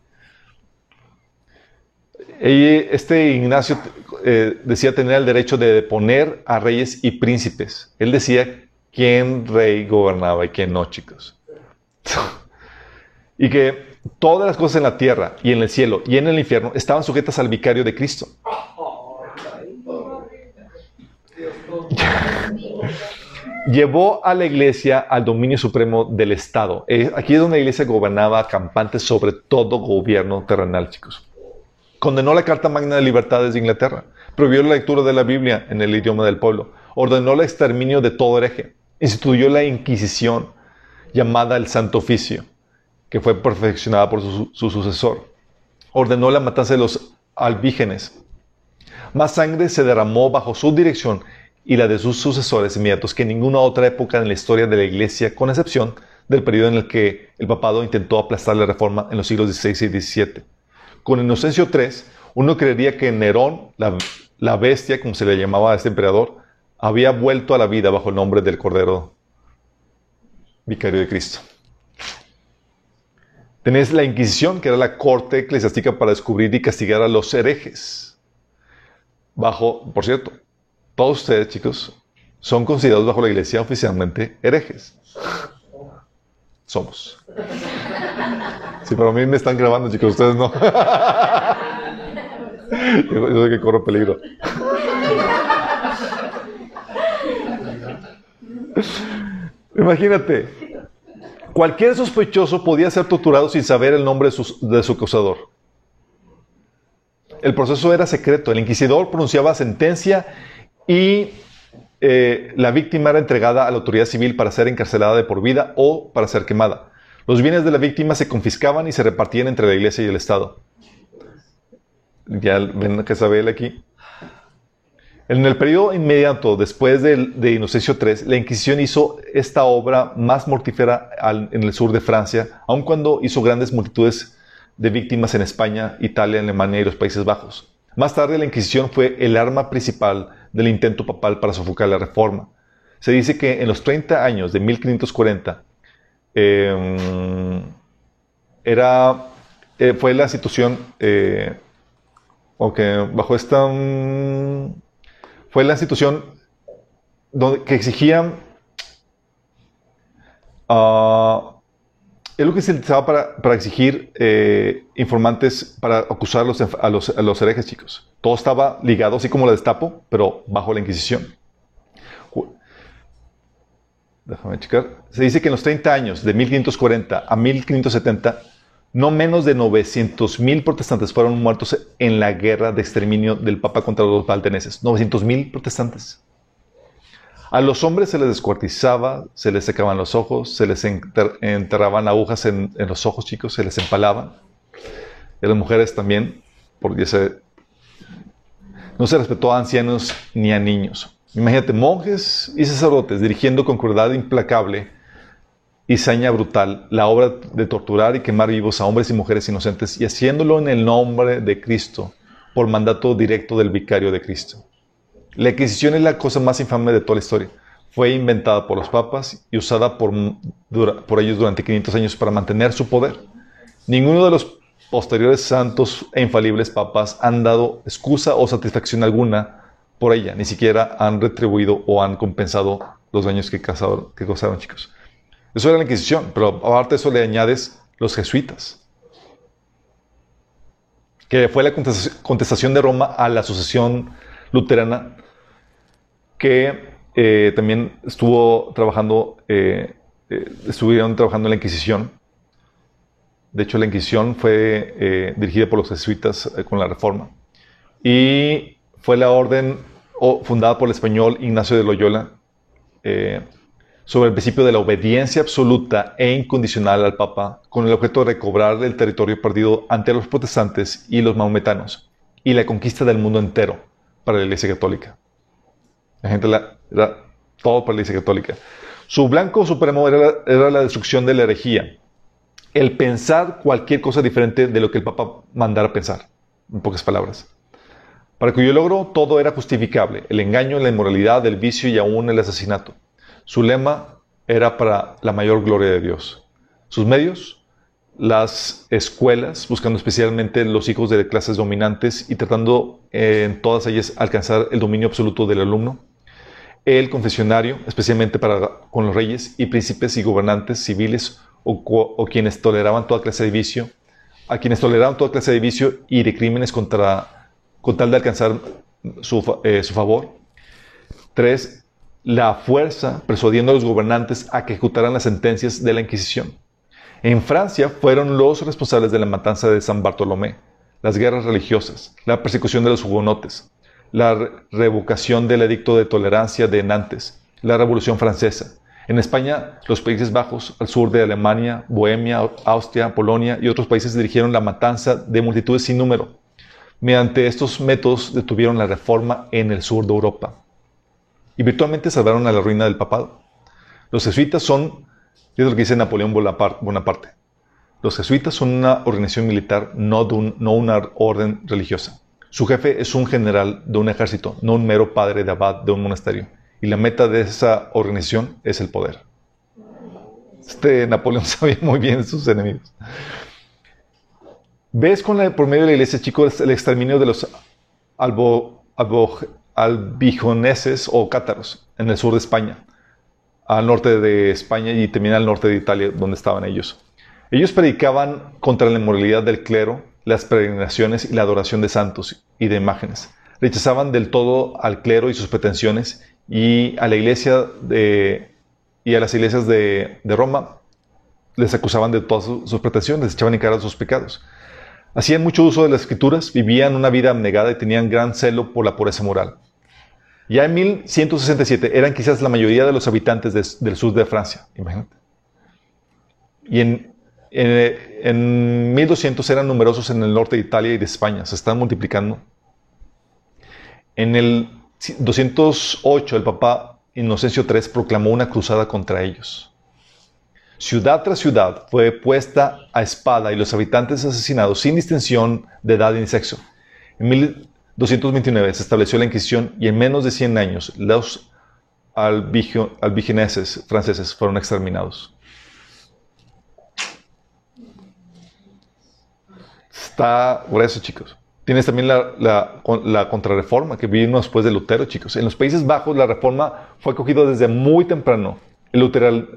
este Ignacio eh, decía tener el derecho de deponer a reyes y príncipes. Él decía quién rey gobernaba y quién no, chicos. y que todas las cosas en la tierra y en el cielo y en el infierno estaban sujetas al vicario de Cristo. Llevó a la iglesia al dominio supremo del Estado. Eh, aquí es donde la iglesia gobernaba campante sobre todo gobierno terrenal, chicos. Condenó la Carta Magna de Libertades de Inglaterra. Prohibió la lectura de la Biblia en el idioma del pueblo. Ordenó el exterminio de todo hereje. Instituyó la Inquisición, llamada el Santo Oficio, que fue perfeccionada por su, su sucesor. Ordenó la matanza de los albígenes. Más sangre se derramó bajo su dirección y la de sus sucesores inmediatos que en ninguna otra época en la historia de la Iglesia, con excepción del periodo en el que el papado intentó aplastar la reforma en los siglos XVI y XVII. Con Inocencio III, uno creería que Nerón, la, bestia, como se le llamaba a este emperador, había vuelto a la vida bajo el nombre del Cordero Vicario de Cristo. Tenés la Inquisición, que era la corte eclesiástica para descubrir y castigar a los herejes. Bajo, por cierto, todos ustedes, chicos, son considerados bajo la iglesia oficialmente herejes. Somos. Sí, pero a mí me están grabando, chicos, ustedes no. yo, sé que corro peligro. Imagínate, cualquier sospechoso podía ser torturado sin saber el nombre de su, de su, acusador. El proceso era secreto, el inquisidor pronunciaba sentencia y eh, la víctima era entregada a la autoridad civil para ser encarcelada de por vida o para ser quemada. Los bienes de la víctima se confiscaban y se repartían entre la iglesia y el Estado. Ya ven él aquí. En el periodo inmediato después de, Inocencio III, la Inquisición hizo esta obra más mortífera en el sur de Francia, aun cuando hizo grandes multitudes de víctimas en España, Italia, Alemania y los Países Bajos. Más tarde, la Inquisición fue el arma principal del intento papal para sofocar la reforma. Se dice que en los 30 años de 1540, Em, era, eh, fue la situación, eh, bajo esta, mm, fue la institución donde, que exigía, uh, es lo que se utilizaba para, para exigir eh, informantes para acusar a los, a, los, a los herejes, chicos. Todo estaba ligado, así como la destapo, pero bajo la Inquisición déjame checar, se dice que en los 30 años, de 1540 a 1570, no menos de 900.000 protestantes fueron muertos en la guerra de exterminio del Papa contra los valteneses. 900.000 protestantes. A los hombres se les descuartizaba, se les secaban los ojos, se les enterraban agujas en, los ojos, chicos, se les empalaban. Y a las mujeres también, porque se, no se respetó a ancianos ni a niños. Imagínate, monjes y sacerdotes dirigiendo con crueldad implacable y saña brutal la obra de torturar y quemar vivos a hombres y mujeres inocentes y haciéndolo en el nombre de Cristo por mandato directo del vicario de Cristo. La Inquisición es la cosa más infame de toda la historia. Fue inventada por los papas y usada por, ellos durante 500 años para mantener su poder. Ninguno de los posteriores santos e infalibles papas han dado excusa o satisfacción alguna por ella, ni siquiera han retribuido o han compensado los daños que, causaron, que causaron, chicos. Eso era la Inquisición, pero aparte de eso le añades los jesuitas, que fue la contestación de Roma a la asociación luterana, que eh, también estuvo trabajando, eh, eh, estuvieron trabajando en la Inquisición. De hecho, la Inquisición fue dirigida por los jesuitas con la Reforma. Y fue la orden fundada por el español Ignacio de Loyola, sobre el principio de la obediencia absoluta e incondicional al Papa, con el objeto de recobrar el territorio perdido ante los protestantes y los maometanos, y la conquista del mundo entero para la Iglesia Católica. La gente era todo para la Iglesia Católica. Su blanco supremo era era la destrucción de la herejía, el pensar cualquier cosa diferente de lo que el Papa mandara pensar, en pocas palabras para cuyo logro todo era justificable, el engaño, la inmoralidad, el vicio y aún el asesinato. Su lema era para la mayor gloria de Dios. Sus medios, las escuelas, buscando especialmente los hijos de clases dominantes y tratando eh, en todas ellas alcanzar el dominio absoluto del alumno. El confesionario, especialmente para, con los reyes y príncipes y gobernantes civiles o, quienes toleraban toda clase de vicio, a quienes toleraban toda clase de vicio y de crímenes contra, con tal de alcanzar su, eh, su favor. Tres, la fuerza persuadiendo a los gobernantes a que ejecutaran las sentencias de la Inquisición. En Francia fueron los responsables de la matanza de San Bartolomé, las guerras religiosas, la persecución de los hugonotes, la revocación del edicto de tolerancia de Nantes, la Revolución Francesa. En España, los Países Bajos, al sur de Alemania, Bohemia, Austria, Polonia y otros países dirigieron la matanza de multitudes sin número. Mediante estos métodos detuvieron la reforma en el sur de Europa y virtualmente salvaron a la ruina del papado. Los jesuitas son es lo que dice Napoleón Bonaparte. Los jesuitas son una organización militar, no, una orden religiosa. Su jefe es un general de un ejército, no un mero padre de abad de un monasterio. Y la meta de esa organización es el poder. Este Napoleón sabía muy bien sus enemigos. ¿Ves con la, por medio de la iglesia, chicos, el exterminio de los albo, albijoneses o cátaros en el sur de España? al norte de España y también al norte de Italia, donde estaban ellos. Ellos predicaban contra la inmoralidad del clero, las peregrinaciones y la adoración de santos y de imágenes. Rechazaban del todo al clero y sus pretensiones y a la iglesia de, y a las iglesias de, Roma les acusaban de todas sus pretensiones, les echaban en cara sus pecados. Hacían mucho uso de las escrituras, vivían una vida abnegada y tenían gran celo por la pureza moral. Ya en 1167 eran quizás la mayoría de los habitantes del sur de Francia, imagínate. Y en, en, 1200 eran numerosos en el norte de Italia y de España, se están multiplicando. En el 208 el Papa Inocencio III proclamó una cruzada contra ellos. Ciudad tras ciudad fue puesta a espada y los habitantes asesinados sin distinción de edad ni sexo. En 229 se estableció la Inquisición y en menos de 100 años los albigeneses franceses fueron exterminados. Está grueso, chicos. Tienes también la, la, contrarreforma que vino después de Lutero, chicos. En los Países Bajos la reforma fue acogida desde muy temprano. El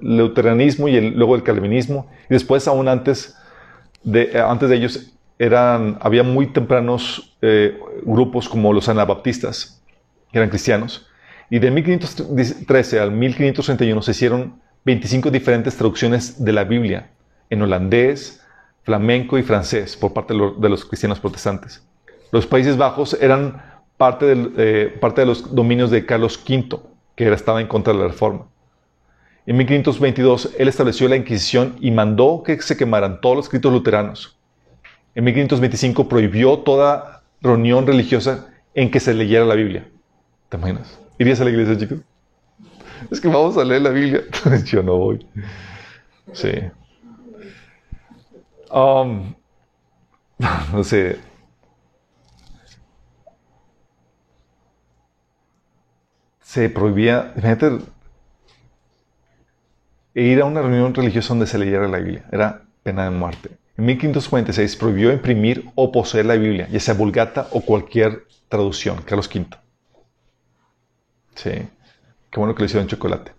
luteranismo y luego el calvinismo. Y después, aún antes de, antes de ellos, eran, había muy tempranos eh, grupos como los anabaptistas, que eran cristianos, y de 1513 al 1531 se hicieron 25 diferentes traducciones de la Biblia en holandés, flamenco y francés por parte de los, cristianos protestantes. Los Países Bajos eran parte, eh, parte de los dominios de Carlos V, que estaba en contra de la reforma. En 1522 él estableció la Inquisición y mandó que se quemaran todos los escritos luteranos en 1525 prohibió toda reunión religiosa en que se leyera la Biblia. ¿Te imaginas? ¿Irías a la iglesia, chicos? Es que vamos a leer la Biblia. Yo no voy. Sí. Um, no sé. Se prohibía, imagínate, ir a una reunión religiosa donde se leyera la Biblia. Era pena de muerte. En 1546 prohibió imprimir o poseer la Biblia, ya sea vulgata o cualquier traducción. Carlos V. Sí. Qué bueno que le hicieron chocolate.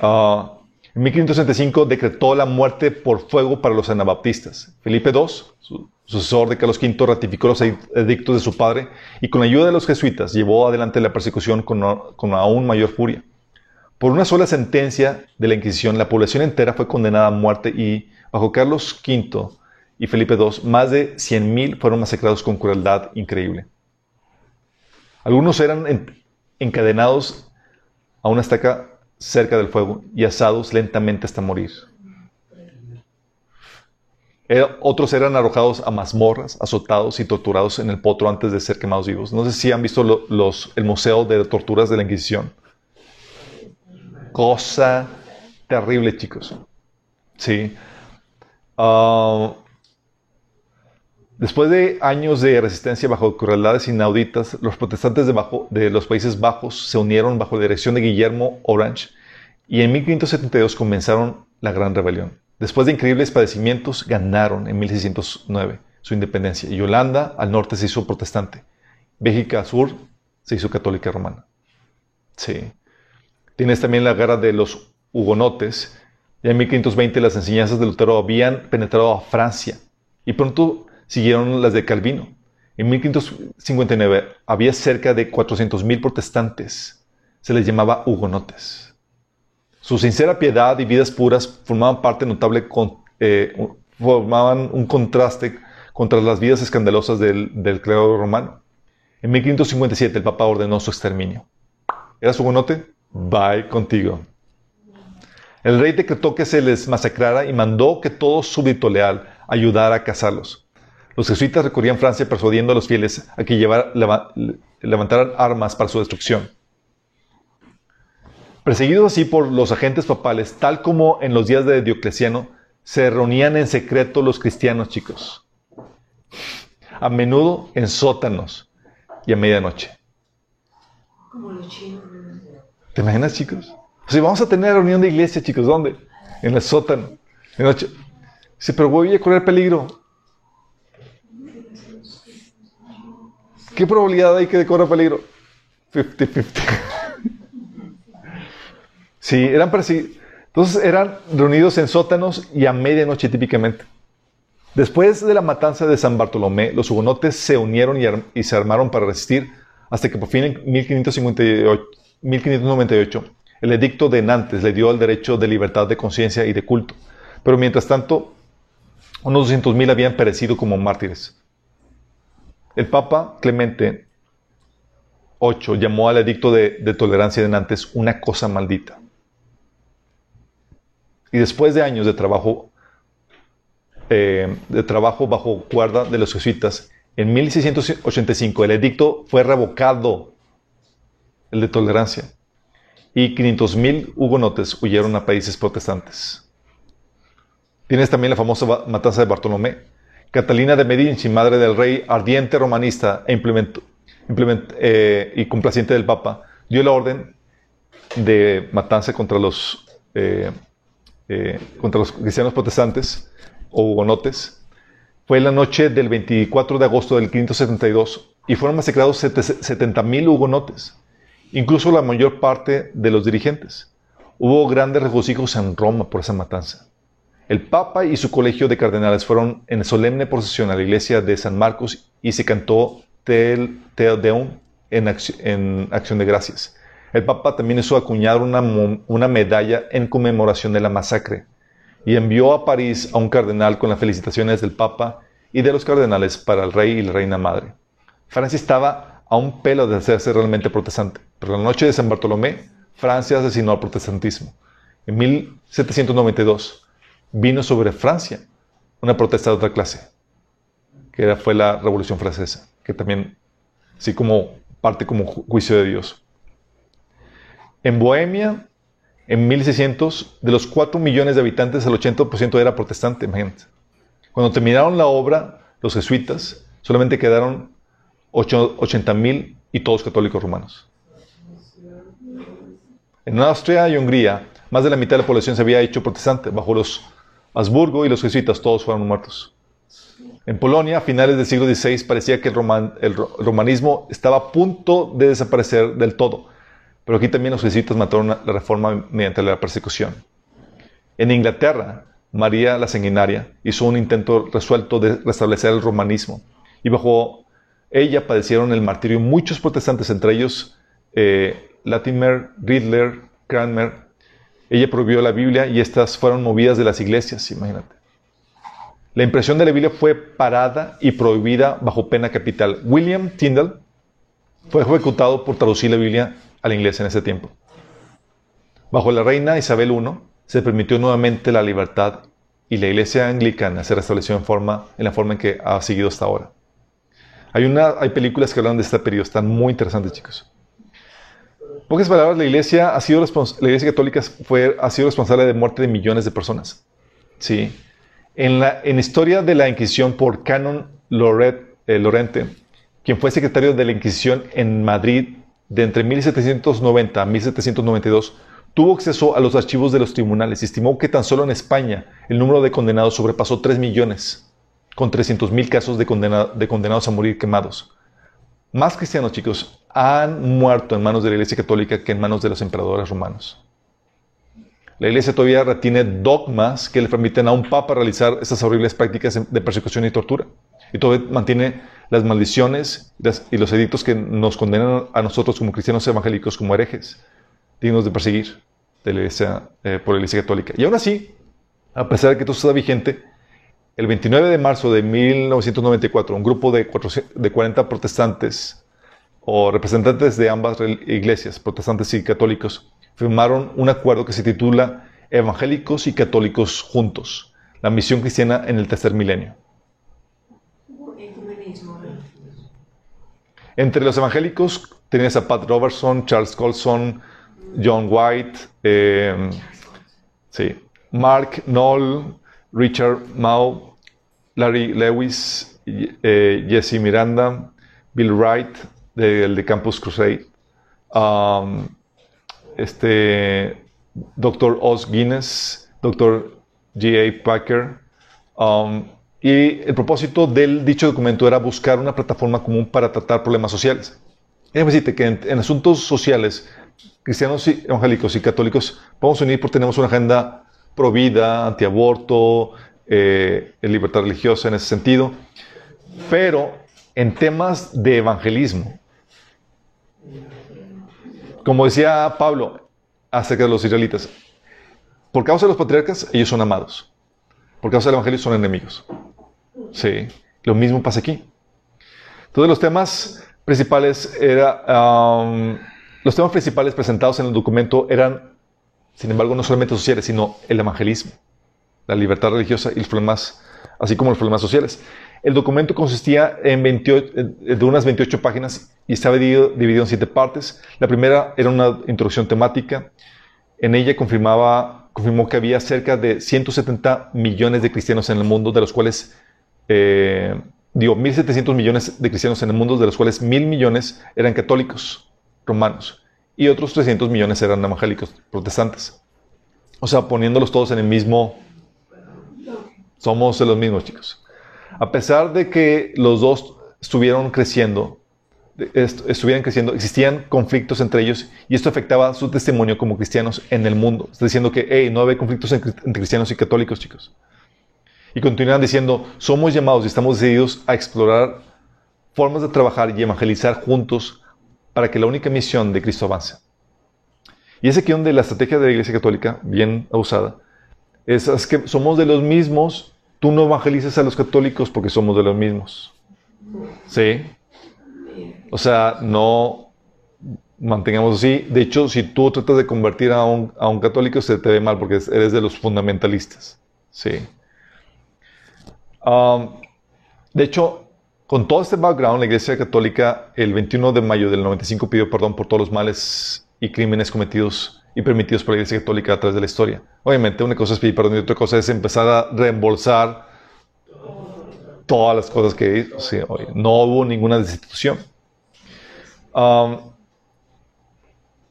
Ah, en 1565 decretó la muerte por fuego para los anabaptistas. Felipe II, su sucesor de Carlos V, ratificó los edictos de su padre y con la ayuda de los jesuitas llevó adelante la persecución con, con aún mayor furia. Por una sola sentencia de la Inquisición, la población entera fue condenada a muerte y bajo Carlos V y Felipe II, más de 100.000 fueron masacrados con crueldad increíble. Algunos eran encadenados a una estaca cerca del fuego y asados lentamente hasta morir. otros eran arrojados a mazmorras, azotados y torturados en el potro antes de ser quemados vivos. No sé si han visto los, el Museo de Torturas de la Inquisición. Cosa terrible, chicos. Sí. Ah, Después de años de resistencia bajo crueldades inauditas, los protestantes de, los Países Bajos se unieron bajo la dirección de Guillermo Orange y en 1572 comenzaron la Gran Rebelión. Después de increíbles padecimientos, ganaron en 1609 su independencia. Y Holanda al norte se hizo protestante. Bélgica al sur se hizo católica romana. Sí. Tienes también la guerra de los hugonotes. Ya en 1520 las enseñanzas de Lutero habían penetrado a Francia y pronto siguieron las de Calvino. En 1559 había cerca de 400.000 protestantes. Se les llamaba hugonotes. Su sincera piedad y vidas puras formaban parte notable, eh, formaban un contraste contra las vidas escandalosas del, del clero romano. En 1557 el Papa ordenó su exterminio. ¿Era su hugonote? Bye contigo. El rey decretó que se les masacrara y mandó que todo súbdito leal ayudara a cazarlos. Los jesuitas recorrían Francia persuadiendo a los fieles a que levantaran armas para su destrucción. Perseguidos así por los agentes papales, tal como en los días de Diocleciano, se reunían en secreto los cristianos, chicos. A menudo en sótanos y a medianoche. Como los chinos. ¿Te imaginas, chicos? O sea, vamos a tener reunión de iglesia, chicos. ¿Dónde? En el sótano. De noche. Dice, pero voy a correr peligro. ¿Qué probabilidad hay que corra peligro? 50-50. sí, eran perseguidos. Entonces eran reunidos en sótanos y a medianoche típicamente. Después de la matanza de San Bartolomé, los hugonotes se unieron y, y se armaron para resistir hasta que por fin en 1558 1598, el edicto de Nantes le dio el derecho de libertad de conciencia y de culto, pero mientras tanto, unos 200.000 habían perecido como mártires. El Papa Clemente VIII llamó al edicto de, tolerancia de Nantes una cosa maldita. Y después de años de trabajo, eh, de trabajo bajo guarda de los jesuitas, en 1685 el edicto fue revocado el de tolerancia. Y 500.000 hugonotes huyeron a países protestantes. Tienes también la famosa matanza de Bartolomé. Catalina de Medici, madre del rey ardiente romanista e eh, y complaciente del Papa, dio la orden de matanza contra los, eh, eh, contra los cristianos protestantes o hugonotes. Fue la noche del 24 de agosto del 572 y fueron masacrados 70.000 hugonotes incluso la mayor parte de los dirigentes. Hubo grandes regocijos en Roma por esa matanza. El Papa y su colegio de cardenales fueron en solemne procesión a la iglesia de San Marcos y se cantó Te Deum en, acción de gracias. El Papa también hizo acuñar una, una medalla en conmemoración de la masacre y envió a París a un cardenal con las felicitaciones del Papa y de los cardenales para el rey y la reina madre. Francia estaba a un pelo de hacerse realmente protestante. Pero la noche de San Bartolomé, Francia asesinó al protestantismo. En 1792 vino sobre Francia una protesta de otra clase, que fue la Revolución Francesa, que también, así como parte como juicio de Dios. En Bohemia, en 1600, de los 4 millones de habitantes, el 80% era protestante, imagínate. Cuando terminaron la obra, los jesuitas, solamente quedaron 80 mil y todos católicos romanos. En Austria y Hungría, más de la mitad de la población se había hecho protestante. Bajo los Habsburgo y los jesuitas, todos fueron muertos. En Polonia, a finales del siglo XVI, parecía que el, romanismo estaba a punto de desaparecer del todo. Pero aquí también los jesuitas mataron la reforma mediante la persecución. En Inglaterra, María la Sanguinaria hizo un intento resuelto de restablecer el romanismo. Y bajo ella padecieron el martirio muchos protestantes, entre ellos eh, Latimer, Riddler, Cranmer. Ella prohibió la Biblia y estas fueron movidas de las iglesias, imagínate. La impresión de la Biblia fue parada y prohibida bajo pena capital. William Tyndall fue ejecutado por traducir la Biblia al inglés en ese tiempo. Bajo la reina Isabel I se permitió nuevamente la libertad y la iglesia anglicana se restableció en, forma, en la forma en que ha seguido hasta ahora. Hay, una, hay películas que hablan de este periodo, están muy interesantes, chicos. Pocas palabras, la iglesia, ha sido la iglesia católica fue, ha sido responsable de muerte de millones de personas. Sí. En la en historia de la Inquisición por Canon Loret, eh, Lorente, quien fue secretario de la Inquisición en Madrid de entre 1790 a 1792, tuvo acceso a los archivos de los tribunales y estimó que tan solo en España el número de condenados sobrepasó 3 millones, con 300.000 casos de, de condenados a morir quemados. Más cristianos, chicos, han muerto en manos de la Iglesia Católica que en manos de los emperadores romanos. La Iglesia todavía retiene dogmas que le permiten a un papa realizar estas horribles prácticas de persecución y tortura. Y todavía mantiene las maldiciones y los edictos que nos condenan a nosotros como cristianos evangélicos como herejes, dignos de perseguir de la iglesia, eh, por la Iglesia Católica. Y aún así, a pesar de que todo está vigente, el 29 de marzo de 1994, un grupo de, de 40 protestantes o representantes de ambas iglesias, protestantes y católicos, firmaron un acuerdo que se titula Evangélicos y Católicos Juntos, la misión cristiana en el tercer milenio. Entre los evangélicos tenías a Pat Robertson, Charles Colson, John White, eh, sí, Mark Knoll, Richard Mao, Larry Lewis, eh, Jesse Miranda, Bill Wright, del de Campus Crusade, um, este, Dr. Oz Guinness, Dr. G.A. Packer, um, y el propósito del dicho documento era buscar una plataforma común para tratar problemas sociales. Déjame decirte que en, asuntos sociales, cristianos y evangélicos y católicos podemos unir porque tenemos una agenda pro vida, antiaborto, eh, libertad religiosa en ese sentido. Pero en temas de evangelismo, como decía Pablo acerca de los israelitas, por causa de los patriarcas, ellos son amados. Por causa del evangelio, son enemigos. Sí, lo mismo pasa aquí. Todos los temas principales era, um, los temas principales presentados en el documento eran, sin embargo, no solamente sociales, sino el evangelismo, la libertad religiosa y los problemas, así como los problemas sociales. El documento consistía en 28, de unas 28 páginas y estaba dividido, dividido en siete partes. La primera era una introducción temática. En ella confirmaba, confirmó que había cerca de 170 millones de cristianos en el mundo, de los cuales eh, digo, 1.700 millones de cristianos en el mundo, de los cuales 1.000 millones eran católicos romanos y otros 300 millones eran evangélicos protestantes. O sea, poniéndolos todos en el mismo... Somos los mismos, chicos. A pesar de que los dos estuvieron creciendo, estuvieran creciendo, existían conflictos entre ellos y esto afectaba su testimonio como cristianos en el mundo. Está diciendo que, hey, no hay conflictos entre cristianos y católicos, chicos. Y continúan diciendo, somos llamados y estamos decididos a explorar formas de trabajar y evangelizar juntos para que la única misión de Cristo avance. Y es aquí donde la estrategia de la Iglesia Católica, bien usada, es, que somos de los mismos, tú no evangelices a los católicos porque somos de los mismos. ¿Sí? O sea, no mantengamos así. De hecho, si tú tratas de convertir a un, a un católico, se te ve mal porque eres de los fundamentalistas. Sí. Um, de hecho, con todo este background, la Iglesia Católica el 21 de mayo del 95 pidió perdón por todos los males y crímenes cometidos y permitidos por la Iglesia Católica a través de la historia. Obviamente, una cosa es pedir perdón y otra cosa es empezar a reembolsar todas las cosas que hizo. Sí, no hubo ninguna destitución. Um,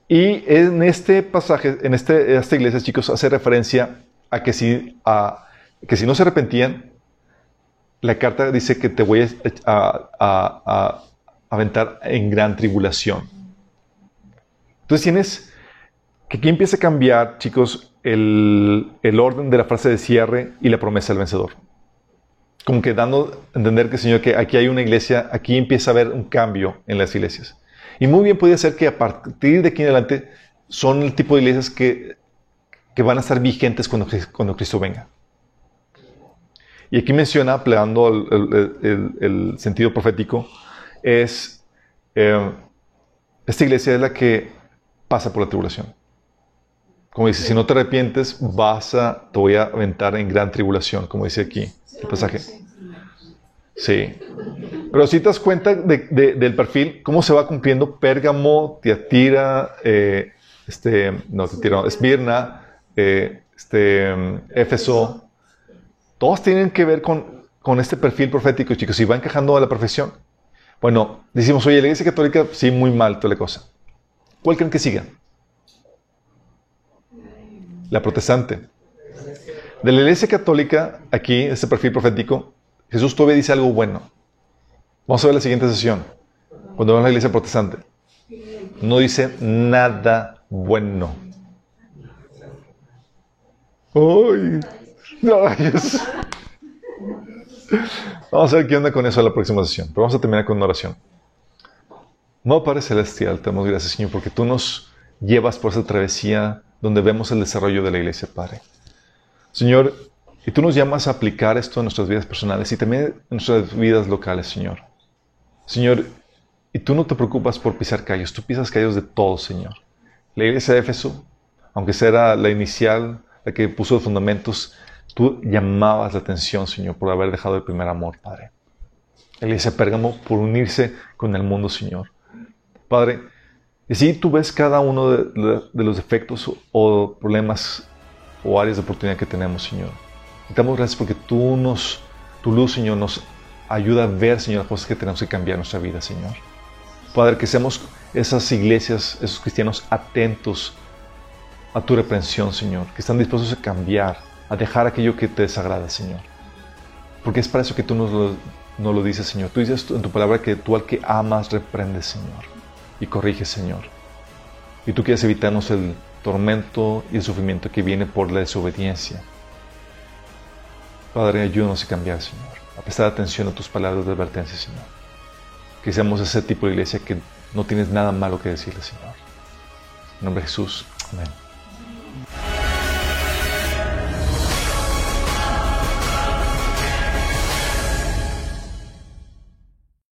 y en este pasaje, en este, esta iglesia, chicos, hace referencia a que si, a, que si no se arrepentían, la carta dice que te voy a, aventar en gran tribulación. Entonces tienes que aquí empieza a cambiar, chicos, el, orden de la frase de cierre y la promesa del vencedor. Como que dando a entender que, Señor, que aquí hay una iglesia, aquí empieza a haber un cambio en las iglesias. Y muy bien puede ser que a partir de aquí en adelante son el tipo de iglesias que, van a estar vigentes cuando, cuando Cristo venga. Y aquí menciona, plegando el, sentido profético, es, eh, esta iglesia es la que pasa por la tribulación. Como dice, si no te arrepientes, vas a, te voy a aventar en gran tribulación, como dice aquí el pasaje. Sí. Pero si te das cuenta del perfil, cómo se va cumpliendo Pérgamo, Tiatira, eh, este, no, Tiatira, Esmirna, eh, este, Éfeso, todos tienen que ver con, este perfil profético, chicos, y va encajando a la profesión. Bueno, decimos, oye, la iglesia católica, sí, muy mal toda la cosa. ¿Cuál creen que siga? La protestante. De la iglesia católica, aquí, este perfil profético, Jesús todavía dice algo bueno. Vamos a ver la siguiente sesión. Cuando vemos la iglesia protestante. No dice nada bueno. ¡Ay! Vamos a ver qué onda con eso en la próxima sesión. Pero vamos a terminar con una oración. No, Padre Celestial, te damos gracias, Señor, porque tú nos llevas por esa travesía donde vemos el desarrollo de la iglesia, Padre. Señor, y tú nos llamas a aplicar esto en nuestras vidas personales y también en nuestras vidas locales, Señor. Señor, y tú no te preocupas por pisar callos, tú pisas callos de todo, Señor. La iglesia de Éfeso, aunque sea la inicial, la que puso los fundamentos, tú llamabas la atención, Señor, por haber dejado el primer amor, Padre. La iglesia Pérgamo por unirse con el mundo, Señor. Padre, y si tú ves cada uno de, los defectos o problemas o áreas de oportunidad que tenemos, Señor. Y damos gracias porque tú nos, tu luz, Señor, nos ayuda a ver, Señor, las cosas que tenemos que cambiar en nuestra vida, Señor. Padre, que seamos esas iglesias, esos cristianos atentos a tu reprensión, Señor, que están dispuestos a cambiar, a dejar aquello que te desagrada, Señor. Porque es para eso que tú nos lo, lo dices, Señor. Tú dices en tu palabra que tú al que amas reprendes, Señor y corrige, Señor. Y tú quieres evitarnos el tormento y el sufrimiento que viene por la desobediencia. Padre, ayúdanos a cambiar, Señor, a prestar atención a tus palabras de advertencia, Señor. Que seamos ese tipo de iglesia que no tienes nada malo que decirle, Señor. En nombre de Jesús. Amén.